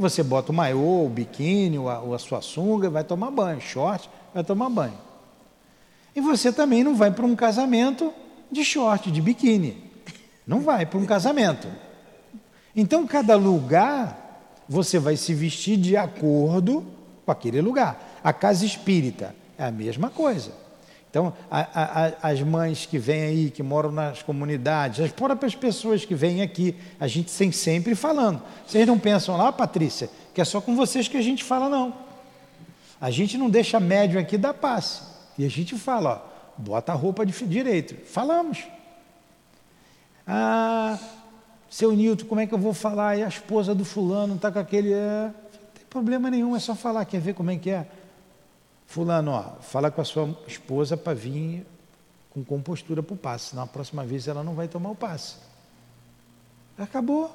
Você bota o maiô, o biquíni, ou a, ou a sua sunga, vai tomar banho, short, vai tomar banho. E você também não vai para um casamento de short, de biquíni. Não vai para um casamento. Então, cada lugar você vai se vestir de acordo com aquele lugar. A casa espírita é a mesma coisa. Então, a, a, as mães que vêm aí, que moram nas comunidades, as próprias pessoas que vêm aqui, a gente tem sempre falando. Vocês não pensam lá, Patrícia, que é só com vocês que a gente fala, não. A gente não deixa médium aqui dar passe. E a gente fala, ó, bota a roupa de direito. Falamos. Ah, seu Nilton, como é que eu vou falar? E a esposa do fulano está com aquele. É... Não tem problema nenhum, é só falar. Quer ver como é que é? Fulano, ó, fala com a sua esposa para vir com compostura para o passe. Na próxima vez ela não vai tomar o passe. Acabou.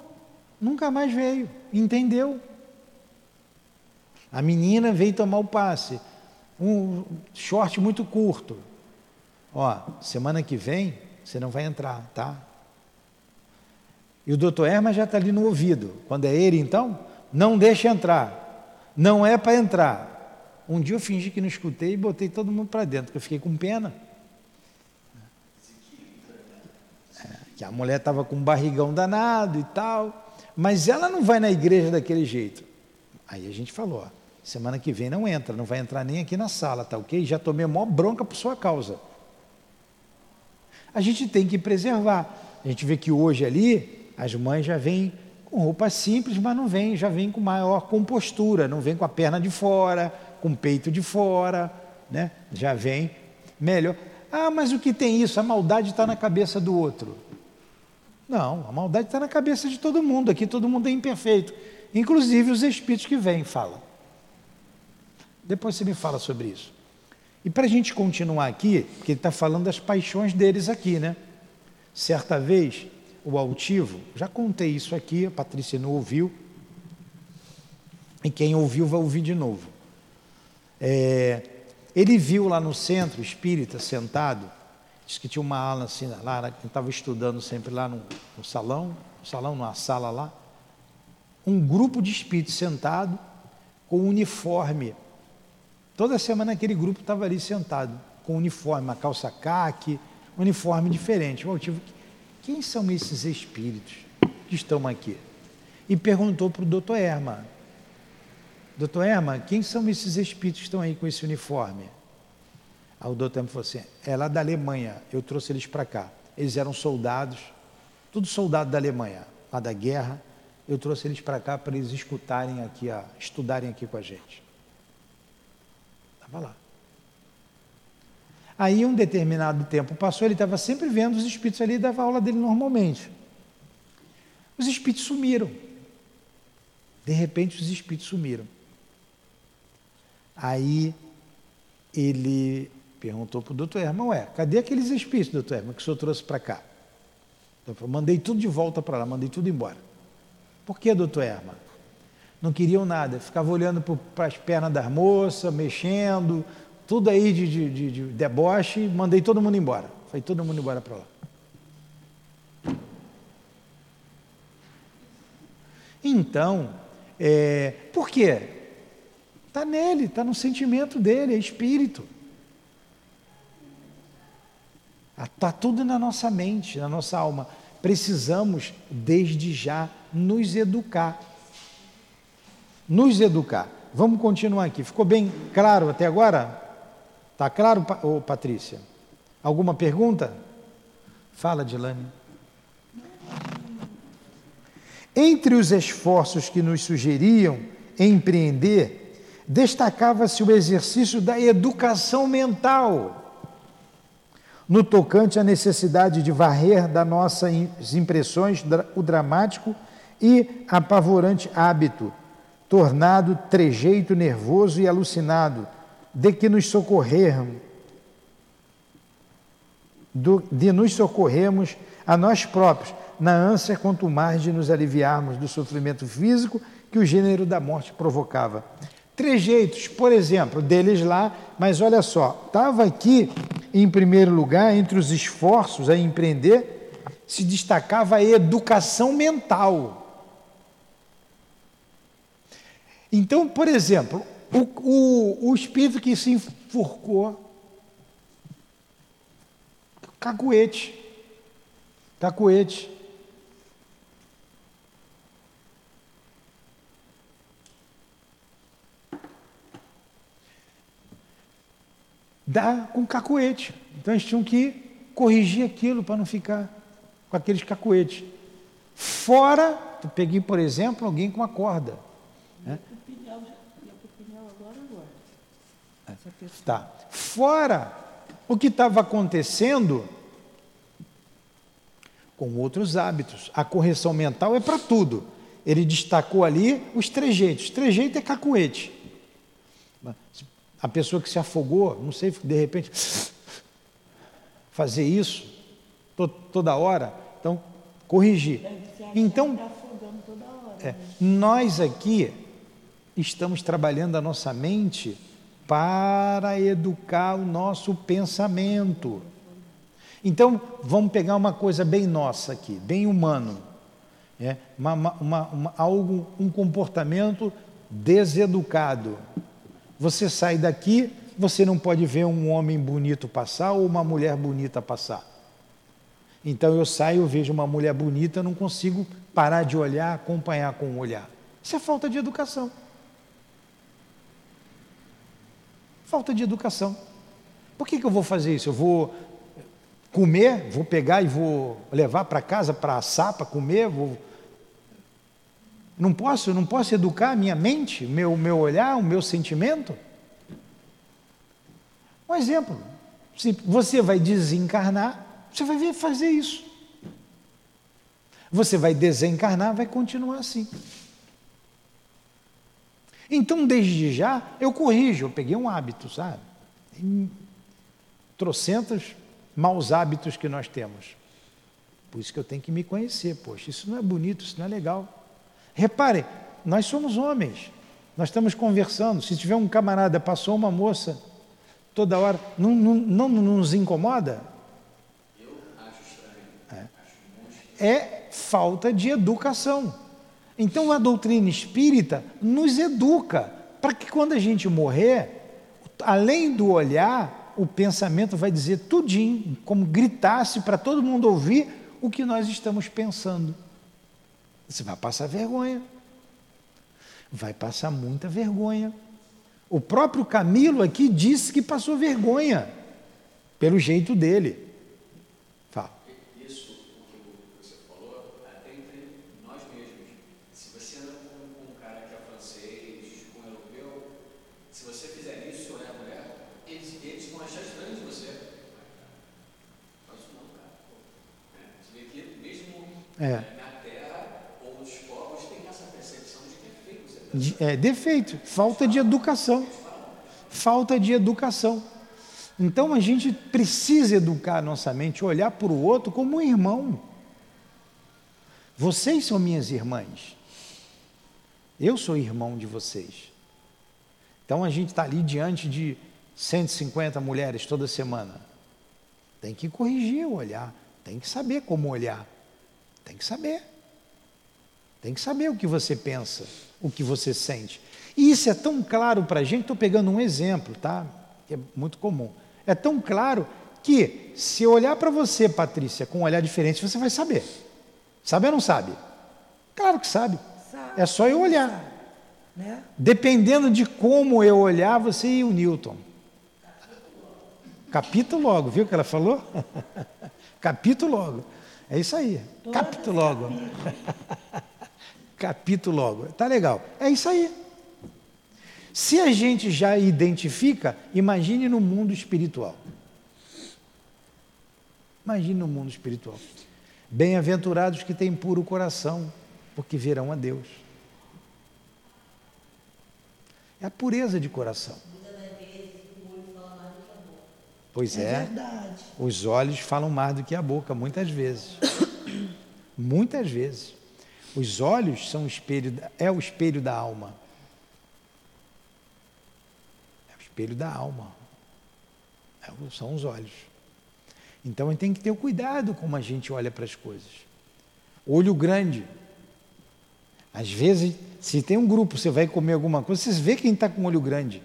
Nunca mais veio. Entendeu? A menina veio tomar o passe. Um short muito curto. Ó, semana que vem você não vai entrar, tá? E o doutor Hermas já está ali no ouvido. Quando é ele, então, não deixa entrar. Não é para entrar. Um dia eu fingi que não escutei e botei todo mundo para dentro, porque eu fiquei com pena. É, que a mulher estava com um barrigão danado e tal. Mas ela não vai na igreja daquele jeito. Aí a gente falou, ó, semana que vem não entra, não vai entrar nem aqui na sala, tá ok? Já tomei maior bronca por sua causa. A gente tem que preservar. A gente vê que hoje ali as mães já vêm com roupa simples, mas não vêm, já vêm com maior compostura, não vêm com a perna de fora, com o peito de fora, né? já vem melhor. Ah, mas o que tem isso? A maldade está na cabeça do outro. Não, a maldade está na cabeça de todo mundo, aqui todo mundo é imperfeito, inclusive os espíritos que vêm falam. Depois você me fala sobre isso. E para a gente continuar aqui, porque ele está falando das paixões deles aqui, né? Certa vez, o altivo, já contei isso aqui, a Patrícia não ouviu, e quem ouviu vai ouvir de novo. É, ele viu lá no centro espírita, sentado, disse que tinha uma ala assim, lá, estava estudando sempre lá no, no salão, no salão, numa sala lá, um grupo de espíritos sentado com uniforme. Toda semana aquele grupo estava ali sentado, com uniforme, uma calça caque, uniforme diferente. O altivo, quem são esses espíritos que estão aqui? E perguntou para o doutor Erma: Doutor Erma, quem são esses espíritos que estão aí com esse uniforme? Aí o doutor Erma falou assim: É lá da Alemanha, eu trouxe eles para cá. Eles eram soldados, tudo soldado da Alemanha, lá da guerra. Eu trouxe eles para cá para eles escutarem aqui, ó, estudarem aqui com a gente. Estava lá. Aí, um determinado tempo passou, ele estava sempre vendo os espíritos ali e dava aula dele normalmente. Os espíritos sumiram. De repente, os espíritos sumiram. Aí, ele perguntou para o doutor Herman, ué, cadê aqueles espíritos, doutor Herman, que o senhor trouxe para cá? Eu falei, mandei tudo de volta para lá, mandei tudo embora. Por que, doutor Herman? Não queriam nada, ficava olhando para as pernas das moças, mexendo, tudo aí de, de, de, de deboche, mandei todo mundo embora. Foi todo mundo embora para lá. Então, é, por quê? Está nele, está no sentimento dele, é espírito. Está tudo na nossa mente, na nossa alma. Precisamos, desde já, nos educar. Nos educar. Vamos continuar aqui. Ficou bem claro até agora? Está claro, ô, Patrícia? Alguma pergunta? Fala, Dilane. Entre os esforços que nos sugeriam empreender, destacava-se o exercício da educação mental, no tocante à necessidade de varrer das nossas impressões o dramático e apavorante hábito, tornado trejeito nervoso e alucinado, de que nos socorrermos, de nos a nós próprios, na ânsia quanto mais de nos aliviarmos do sofrimento físico que o gênero da morte provocava. Trejeitos, por exemplo, deles lá, mas olha só, estava aqui em primeiro lugar, entre os esforços a empreender, se destacava a educação mental. Então, por exemplo, o, o, o espírito que se enforcou, cacuete, cacuete. Dá com cacuete. Então eles tinham que corrigir aquilo para não ficar com aqueles cacuetes. Fora, eu peguei, por exemplo, alguém com uma corda. Né? Tá. Fora o que estava acontecendo com outros hábitos. A correção mental é para tudo. Ele destacou ali os trejeitos. Trejeito é cacuete. A pessoa que se afogou, não sei, de repente, fazer isso toda hora. Então, corrigir. Então, tá é, nós aqui estamos trabalhando a nossa mente para educar o nosso pensamento. Então, vamos pegar uma coisa bem nossa aqui, bem humano. É, uma, uma, uma, algo, um comportamento deseducado. Você sai daqui, você não pode ver um homem bonito passar ou uma mulher bonita passar. Então eu saio, vejo uma mulher bonita, não consigo parar de olhar, acompanhar com o olhar. Isso é falta de educação. Falta de educação. Por que, que eu vou fazer isso? Eu vou comer, vou pegar e vou levar para casa para assar, para comer, vou... Não posso, não posso educar a minha mente, meu meu olhar, o meu sentimento? Um exemplo. Se você vai desencarnar, você vai fazer isso. Você vai desencarnar, vai continuar assim. Então, desde já, eu corrijo, eu peguei um hábito, sabe? Em trocentos maus hábitos que nós temos. Por isso que eu tenho que me conhecer. Poxa, isso não é bonito, isso não é legal. Reparem, nós somos homens. Nós estamos conversando. Se tiver um camarada, passou uma moça toda hora, não, não, não, não nos incomoda? Eu acho estranho. É. é falta de educação. Então a doutrina espírita nos educa para que quando a gente morrer, além do olhar, o pensamento vai dizer tudinho, como gritasse para todo mundo ouvir o que nós estamos pensando. Você vai passar vergonha. Vai passar muita vergonha. O próprio Camilo aqui disse que passou vergonha pelo jeito dele. É. Na Terra, outros povos têm essa percepção de que é defeito, falta de educação. Falta de educação. Então a gente precisa educar a nossa mente, olhar para o outro como um irmão. Vocês são minhas irmãs. Eu sou irmão de vocês. Então a gente está ali diante de 150 mulheres toda semana. Tem que corrigir o olhar, tem que saber como olhar. Tem que saber. Tem que saber o que você pensa, o que você sente. E isso é tão claro para a gente, estou pegando um exemplo, tá? Que é muito comum. É tão claro que se eu olhar para você, Patrícia, com um olhar diferente, você vai saber. Sabe ou não sabe? Claro que sabe. sabe é só eu olhar. Sabe, né? Dependendo de como eu olhar, você e o Newton. Capito logo, viu o que ela falou? (laughs) Capito logo. É isso aí. Capito logo. (laughs) Capito logo. Tá legal. É isso aí. Se a gente já identifica, imagine no mundo espiritual. Imagine no mundo espiritual. Bem-aventurados que têm puro coração, porque verão a Deus. É a pureza de coração. Pois é. é os olhos falam mais do que a boca, muitas vezes. (coughs) muitas vezes. Os olhos são o espelho, é o espelho da alma. É o espelho da alma. É, são os olhos. Então a gente tem que ter cuidado como a gente olha para as coisas. Olho grande. Às vezes, se tem um grupo, você vai comer alguma coisa, você vê quem está com olho grande.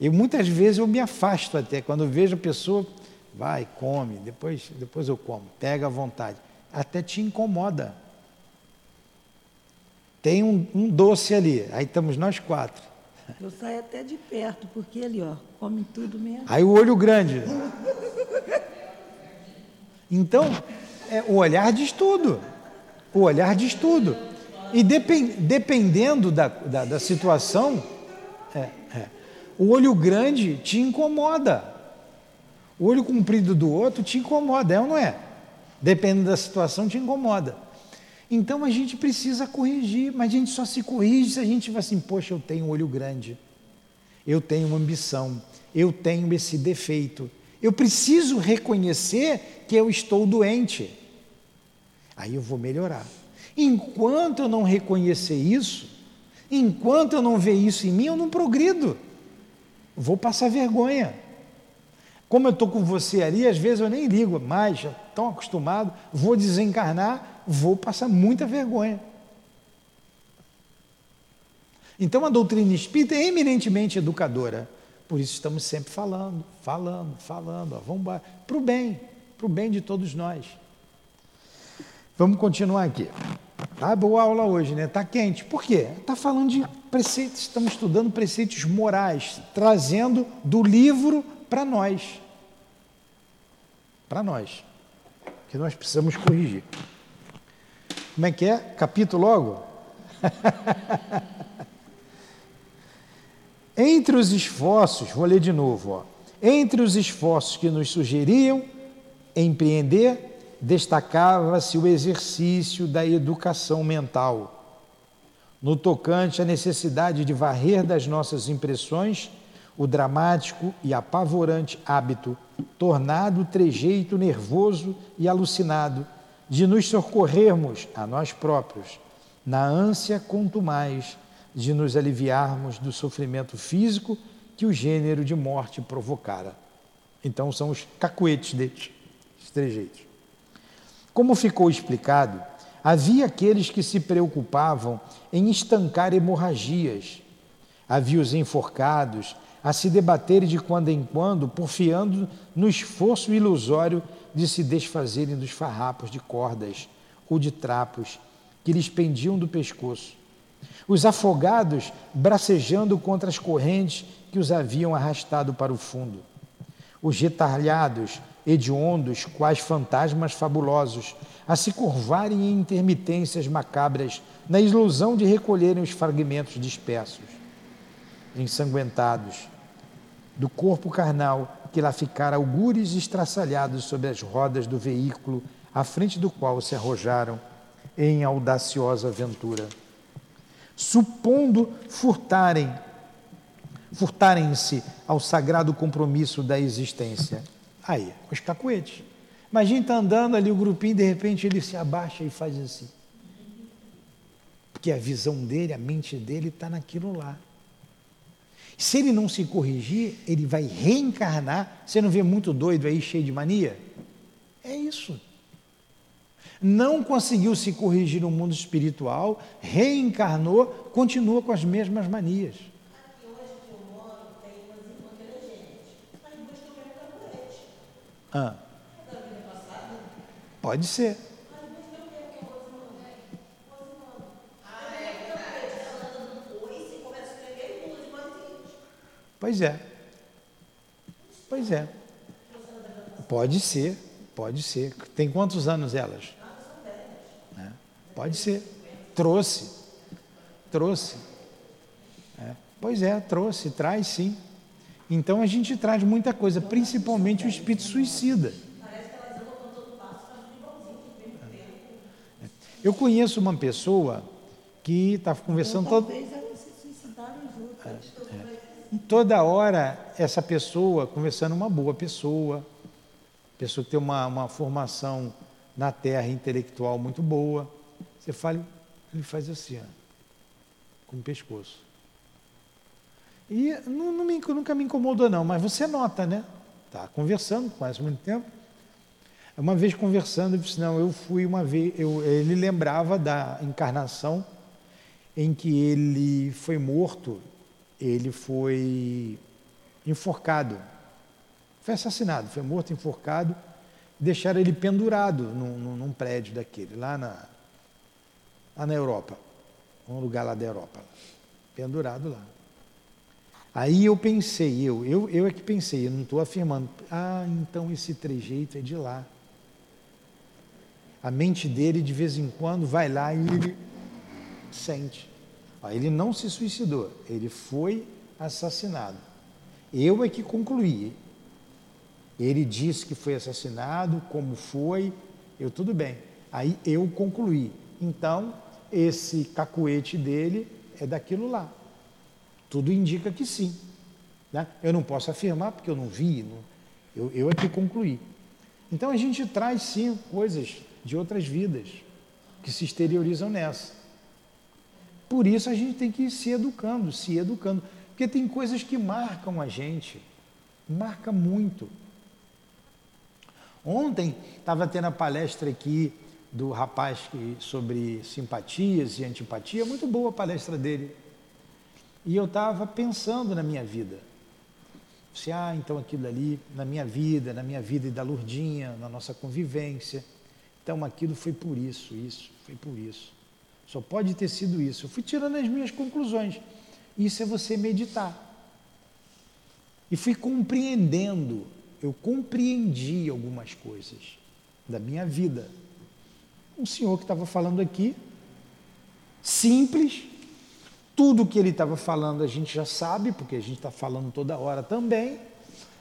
E muitas vezes eu me afasto até, quando vejo a pessoa, vai, come, depois, depois eu como, pega à vontade. Até te incomoda. Tem um, um doce ali, aí estamos nós quatro. Eu saio até de perto, porque ali, ó, come tudo mesmo. Aí o olho grande. Então, é, o olhar diz tudo. O olhar diz tudo. E depend, dependendo da, da, da situação, é, é, o olho grande te incomoda. O olho comprido do outro te incomoda, é ou não é? Dependendo da situação, te incomoda. Então a gente precisa corrigir, mas a gente só se corrige se a gente vai assim, poxa, eu tenho um olho grande, eu tenho uma ambição, eu tenho esse defeito. Eu preciso reconhecer que eu estou doente. Aí eu vou melhorar. Enquanto eu não reconhecer isso, enquanto eu não ver isso em mim, eu não progrido. Vou passar vergonha. Como eu estou com você ali, às vezes eu nem ligo mais, já tão acostumado, vou desencarnar, vou passar muita vergonha. Então a doutrina espírita é eminentemente educadora. Por isso estamos sempre falando, falando, falando, vamos para o bem, para o bem de todos nós. Vamos continuar aqui. Tá boa aula hoje, né? Tá quente. Por quê? Está falando de preceitos, estamos estudando preceitos morais, trazendo do livro para nós. Para nós. Que nós precisamos corrigir. Como é que é? Capítulo logo? (laughs) Entre os esforços, vou ler de novo, ó, entre os esforços que nos sugeriam empreender, destacava-se o exercício da educação mental, no tocante à necessidade de varrer das nossas impressões o dramático e apavorante hábito, tornado trejeito nervoso e alucinado, de nos socorrermos a nós próprios, na ânsia quanto mais de nos aliviarmos do sofrimento físico que o gênero de morte provocara. Então são os cacuetes deles, os trejeitos. Como ficou explicado, havia aqueles que se preocupavam em estancar hemorragias, havia os enforcados a se debaterem de quando em quando, porfiando no esforço ilusório de se desfazerem dos farrapos de cordas ou de trapos que lhes pendiam do pescoço. Os afogados bracejando contra as correntes que os haviam arrastado para o fundo, os retalhados, hediondos, quais fantasmas fabulosos, a se curvarem em intermitências macabras, na ilusão de recolherem os fragmentos dispersos, ensanguentados, do corpo carnal que lá ficara algures estraçalhados sobre as rodas do veículo, à frente do qual se arrojaram em audaciosa aventura supondo furtarem, furtarem-se ao sagrado compromisso da existência. Aí, os cacuetes. Imagina está andando ali o grupinho, de repente ele se abaixa e faz assim. Porque a visão dele, a mente dele está naquilo lá. Se ele não se corrigir, ele vai reencarnar. Você não vê muito doido aí, cheio de mania? É isso não conseguiu se corrigir no mundo espiritual, reencarnou, continua com as mesmas manias. Aqui hoje que eu moro, tem umas irmãs inteligentes. Aí busca o mesmo Ah. Da vida passada? Pode ser. Pois é. Pois é. pode ser, pode ser. Tem quantos anos elas? É, pode ser. Trouxe. Trouxe. É, pois é, trouxe, traz sim. Então a gente traz muita coisa, principalmente o espírito suicida. Eu conheço uma pessoa que estava conversando todo... elas se suicidaram juntas. É, é. Toda hora essa pessoa conversando uma boa pessoa, pessoa que tem uma, uma formação na terra intelectual muito boa. Você fala, ele faz assim, ó, com o pescoço. E não, não me, nunca me incomodou não, mas você nota, né? Tá conversando, conhece muito tempo. Uma vez conversando, eu disse, não, eu fui uma vez, eu, ele lembrava da encarnação em que ele foi morto, ele foi enforcado, foi assassinado, foi morto, enforcado, deixaram ele pendurado num, num prédio daquele, lá na, lá na Europa, um lugar lá da Europa, pendurado lá. Aí eu pensei, eu, eu, eu é que pensei, eu não estou afirmando, ah, então esse trejeito é de lá. A mente dele, de vez em quando, vai lá e ele sente. Ele não se suicidou, ele foi assassinado. Eu é que concluí. Ele disse que foi assassinado, como foi, eu tudo bem. Aí eu concluí. Então, esse cacuete dele é daquilo lá. Tudo indica que sim. Né? Eu não posso afirmar porque eu não vi, não, eu, eu é que concluí. Então a gente traz sim coisas de outras vidas que se exteriorizam nessa. Por isso a gente tem que ir se educando, se educando, porque tem coisas que marcam a gente, marca muito. Ontem estava tendo a palestra aqui do rapaz que, sobre simpatias e antipatia, muito boa a palestra dele. E eu estava pensando na minha vida. Se, ah, então aquilo ali, na minha vida, na minha vida e da Lurdinha, na nossa convivência. Então aquilo foi por isso, isso, foi por isso. Só pode ter sido isso. Eu fui tirando as minhas conclusões. Isso é você meditar. E fui compreendendo, eu compreendi algumas coisas da minha vida. Um senhor que estava falando aqui, simples, tudo que ele estava falando a gente já sabe, porque a gente está falando toda hora também,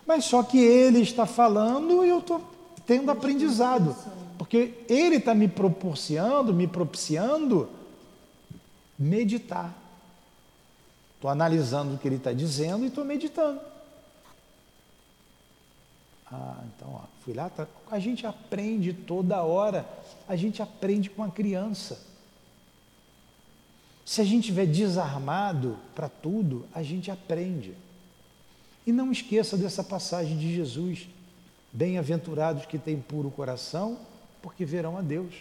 mas só que ele está falando e eu estou tendo aprendizado. Porque ele está me proporcionando, me propiciando meditar. Estou analisando o que ele está dizendo e estou meditando. Ah, então, ó, fui lá. Tá, a gente aprende toda hora. A gente aprende com a criança. Se a gente estiver desarmado para tudo, a gente aprende. E não esqueça dessa passagem de Jesus: Bem-aventurados que têm puro coração, porque verão a Deus.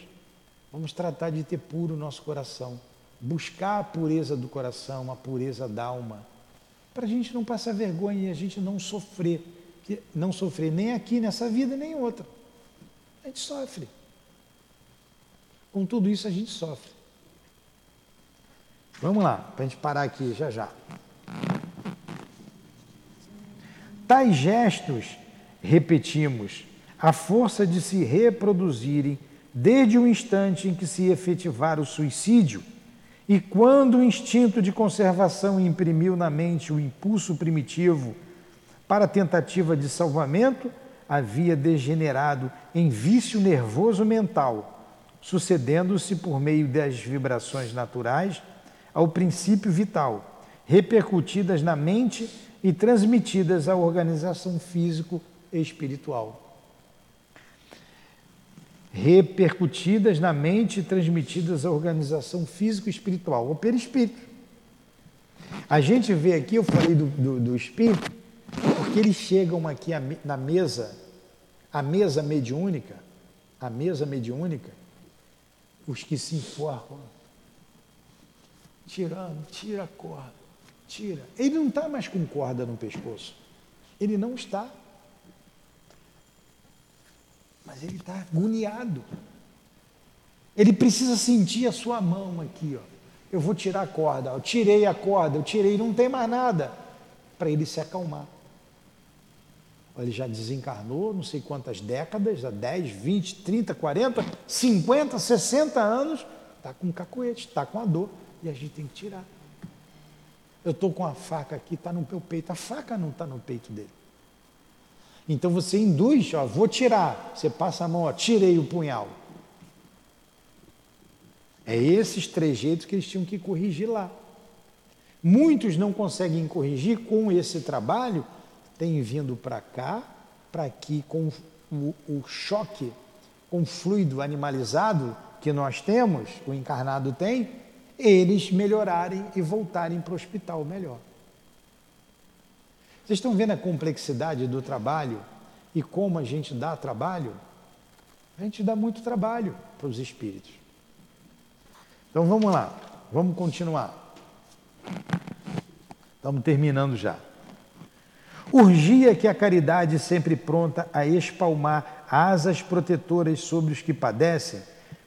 Vamos tratar de ter puro o nosso coração, buscar a pureza do coração, a pureza da alma, para a gente não passar vergonha e a gente não sofrer, não sofrer nem aqui nessa vida nem outra. A gente sofre. Com tudo isso a gente sofre. Vamos lá, para a gente parar aqui já já. Tais gestos, repetimos, a força de se reproduzirem desde o instante em que se efetivar o suicídio e quando o instinto de conservação imprimiu na mente o impulso primitivo para a tentativa de salvamento, havia degenerado em vício nervoso mental, sucedendo-se por meio das vibrações naturais ao princípio vital, repercutidas na mente e transmitidas à organização físico e espiritual repercutidas na mente e transmitidas à organização físico-espiritual, ou perispírito. A gente vê aqui, eu falei do, do, do espírito, porque eles chegam aqui na mesa, a mesa mediúnica, a mesa mediúnica, os que se enforcam, tirando, tira a corda, tira. Ele não está mais com corda no pescoço. Ele não está. Mas ele está agoniado. Ele precisa sentir a sua mão aqui, ó. Eu vou tirar a corda. Eu tirei a corda, eu tirei, não tem mais nada. Para ele se acalmar. Ele já desencarnou não sei quantas décadas, há 10, 20, 30, 40, 50, 60 anos, está com cacoete, está com a dor. E a gente tem que tirar. Eu estou com a faca aqui, está no meu peito. A faca não está no peito dele. Então você induz, ó, vou tirar. Você passa a mão, ó, tirei o punhal. É esses trejeitos que eles tinham que corrigir lá. Muitos não conseguem corrigir com esse trabalho, têm vindo para cá, para que com o, o choque com o fluido animalizado que nós temos, o encarnado tem, eles melhorarem e voltarem para o hospital melhor. Vocês estão vendo a complexidade do trabalho e como a gente dá trabalho? A gente dá muito trabalho para os espíritos. Então vamos lá, vamos continuar. Estamos terminando já. Urgia que a caridade, sempre pronta a espalmar asas protetoras sobre os que padecem,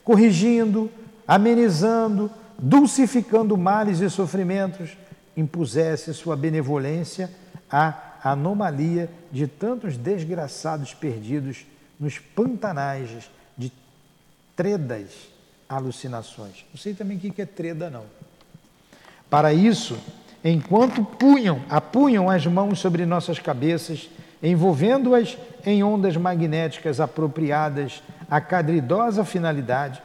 corrigindo, amenizando, dulcificando males e sofrimentos, impusesse sua benevolência à anomalia de tantos desgraçados perdidos nos pantanais de tredas alucinações. Não sei também o que é treda, não. Para isso, enquanto punham, apunham as mãos sobre nossas cabeças, envolvendo-as em ondas magnéticas apropriadas à cadridosa finalidade,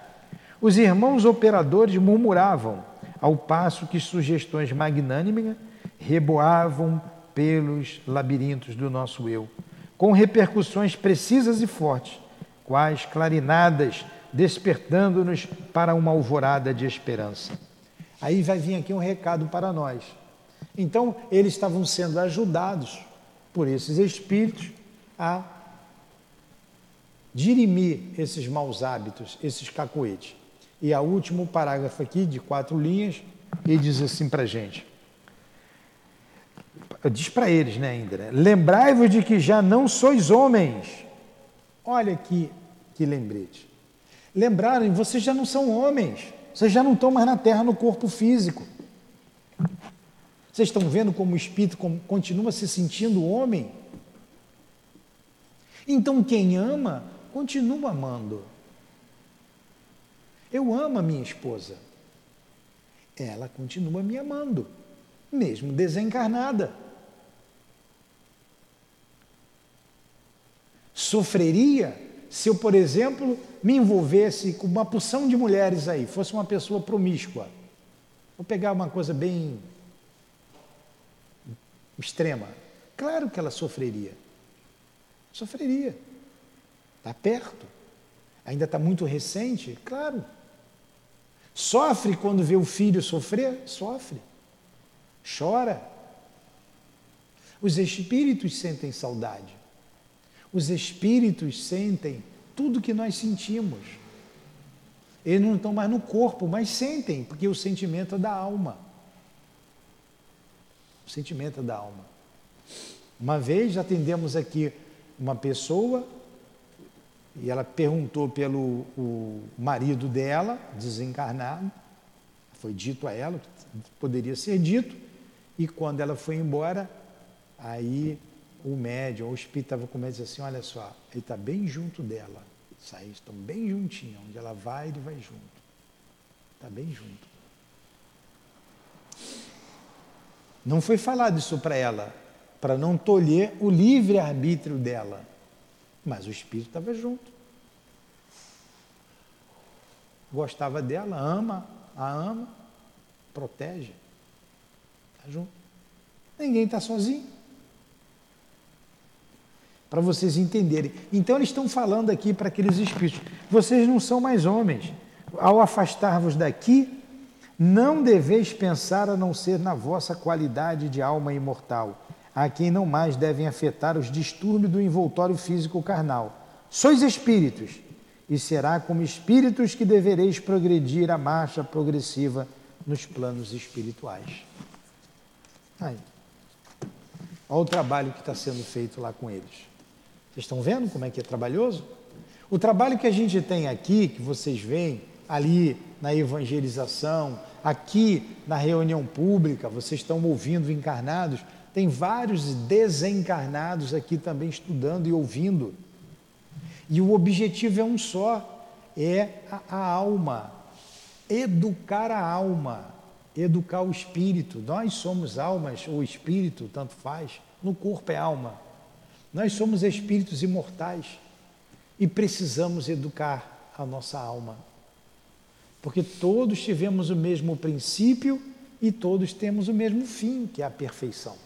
os irmãos operadores murmuravam, ao passo que sugestões magnânimas reboavam pelos labirintos do nosso eu, com repercussões precisas e fortes, quais clarinadas despertando-nos para uma alvorada de esperança. Aí vai vir aqui um recado para nós. Então, eles estavam sendo ajudados por esses espíritos a dirimir esses maus hábitos, esses cacoetes. E a último parágrafo aqui, de quatro linhas, ele diz assim para a gente. Diz para eles, né, ainda, né? Lembrai-vos de que já não sois homens. Olha que, que lembrete. Lembrarem, vocês já não são homens. Vocês já não estão mais na terra no corpo físico. Vocês estão vendo como o espírito continua se sentindo homem? Então, quem ama, continua amando. Eu amo a minha esposa. Ela continua me amando, mesmo desencarnada. Sofreria se eu, por exemplo, me envolvesse com uma porção de mulheres aí, fosse uma pessoa promíscua. Vou pegar uma coisa bem extrema. Claro que ela sofreria. Sofreria. Está perto. Ainda está muito recente? Claro. Sofre quando vê o filho sofrer? Sofre. Chora. Os espíritos sentem saudade. Os espíritos sentem tudo que nós sentimos. Eles não estão mais no corpo, mas sentem, porque o sentimento é da alma. O sentimento é da alma. Uma vez atendemos aqui uma pessoa e ela perguntou pelo o marido dela, desencarnado, foi dito a ela, poderia ser dito, e quando ela foi embora, aí o médium, o espírito estava com medo e disse assim, olha só, ele está bem junto dela, saí, estão bem juntinho, onde ela vai, ele vai junto. Está bem junto. Não foi falado isso para ela, para não tolher o livre-arbítrio dela. Mas o espírito estava junto. Gostava dela, ama, a ama, protege. Está junto. Ninguém está sozinho. Para vocês entenderem. Então eles estão falando aqui para aqueles espíritos: vocês não são mais homens. Ao afastar-vos daqui, não deveis pensar a não ser na vossa qualidade de alma imortal a quem não mais devem afetar os distúrbios do envoltório físico carnal. Sois espíritos, e será como espíritos que devereis progredir a marcha progressiva nos planos espirituais. Aí. Olha o trabalho que está sendo feito lá com eles. Vocês estão vendo como é que é trabalhoso? O trabalho que a gente tem aqui, que vocês veem ali na evangelização, aqui na reunião pública, vocês estão ouvindo encarnados, Tem vários desencarnados aqui também estudando e ouvindo. E o objetivo é um só: é a, a alma. Educar a alma, educar o espírito. Nós somos almas ou espírito, tanto faz. No corpo é alma. Nós somos espíritos imortais e precisamos educar a nossa alma. Porque todos tivemos o mesmo princípio e todos temos o mesmo fim, que é a perfeição.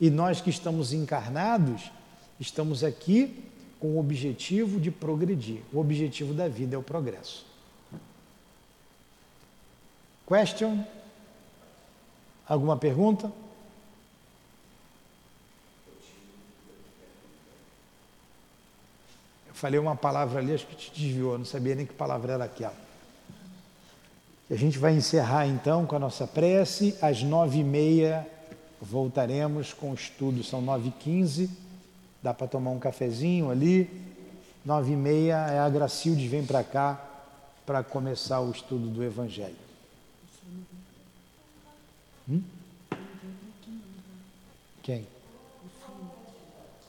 E nós que estamos encarnados, estamos aqui com o objetivo de progredir. O objetivo da vida é o progresso. Question? Alguma pergunta? Falei uma palavra ali, acho que te desviou, não sabia nem que palavra era aquela. A gente vai encerrar então com a nossa prece. Às nove e meia voltaremos com o estudo, são nove e quinze. Dá para tomar um cafezinho ali. Nove e meia é a Gracilde vem para cá para começar o estudo do Evangelho. Hum? Quem?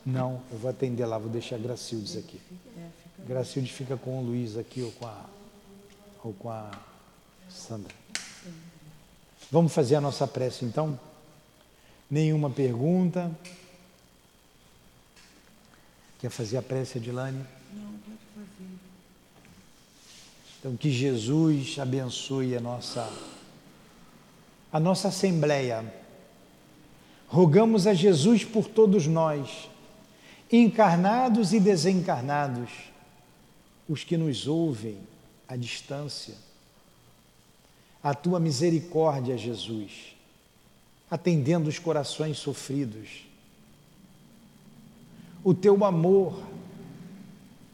Não, eu vou atender lá, vou deixar a Gracildes aqui. Gracilde fica com o Luiz aqui ou com a, ou com a Sandra. Vamos fazer a nossa prece então? Nenhuma pergunta? Quer fazer a prece, Adilane? Não, pode fazer. Então que Jesus abençoe a nossa a nossa assembleia. Rogamos a Jesus por todos nós, encarnados e desencarnados, os que nos ouvem à distância a tua misericórdia, Jesus, atendendo os corações sofridos, o teu amor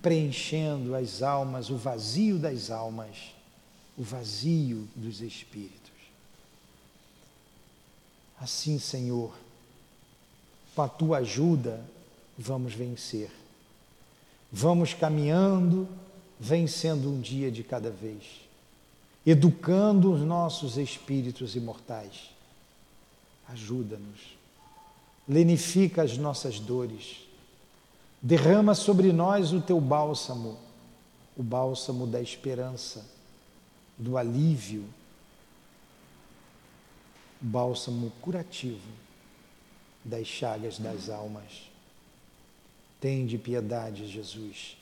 preenchendo as almas, o vazio das almas, o vazio dos espíritos. Assim, Senhor, com a tua ajuda, vamos vencer. Vamos caminhando, vencendo um dia de cada vez educando os nossos espíritos imortais. Ajuda-nos, lenifica as nossas dores, derrama sobre nós o teu bálsamo, o bálsamo da esperança, do alívio, bálsamo curativo das chagas das almas. Tende piedade, Jesus,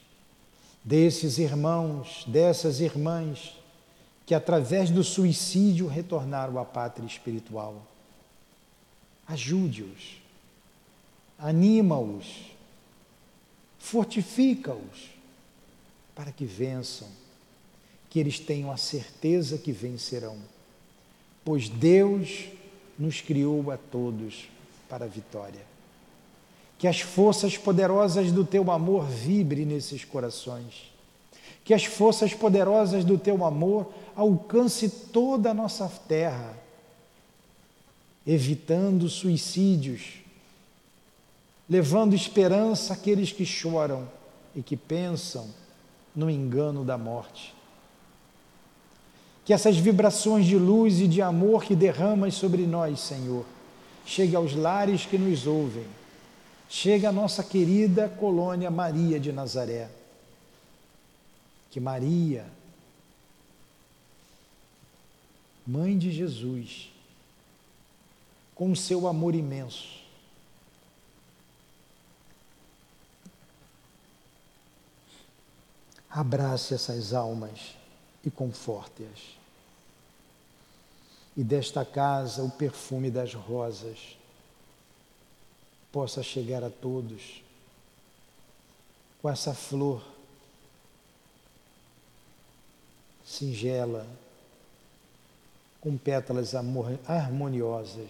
desses irmãos, dessas irmãs que através do suicídio retornaram à pátria espiritual. Ajude-os, anima-os, fortifica-os para que vençam, que eles tenham a certeza que vencerão, pois Deus nos criou a todos para a vitória. Que as forças poderosas do teu amor vibrem nesses corações. Que as forças poderosas do teu amor alcance toda a nossa terra, evitando suicídios, levando esperança àqueles que choram e que pensam no engano da morte. Que essas vibrações de luz e de amor que derramas sobre nós, Senhor, chegue aos lares que nos ouvem, chegue à nossa querida colônia Maria de Nazaré. Que Maria, mãe de Jesus, com seu amor imenso, abrace essas almas e conforte-as. E desta casa o perfume das rosas possa chegar a todos com essa flor singela com pétalas harmoniosas.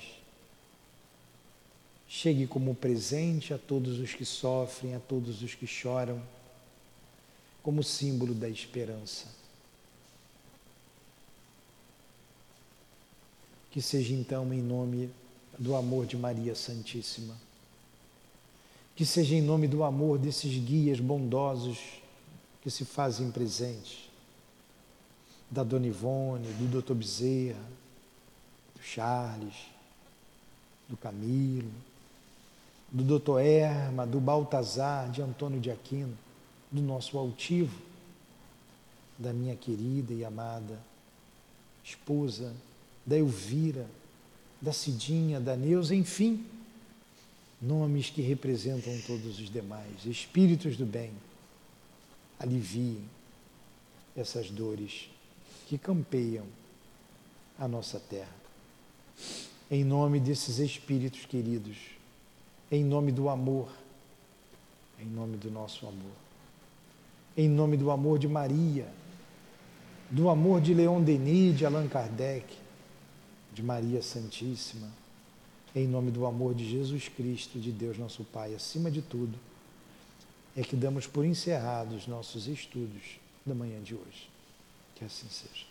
Chegue como presente a todos os que sofrem, a todos os que choram, como símbolo da esperança. Que seja então em nome do amor de Maria Santíssima. Que seja em nome do amor desses guias bondosos que se fazem presentes da Dona Ivone, do Dr. Bezerra, do Charles, do Camilo, do doutor Erma, do Baltazar, de Antônio de Aquino, do nosso altivo, da minha querida e amada esposa, da Elvira, da Cidinha, da Neuza, enfim, nomes que representam todos os demais, espíritos do bem, aliviem essas dores que campeiam a nossa terra. Em nome desses espíritos queridos, em nome do amor, em nome do nosso amor, em nome do amor de Maria, do amor de Leon Denis, de Allan Kardec, de Maria Santíssima, em nome do amor de Jesus Cristo, de Deus nosso Pai, acima de tudo, é que damos por encerrados nossos estudos da manhã de hoje. Que assim seja.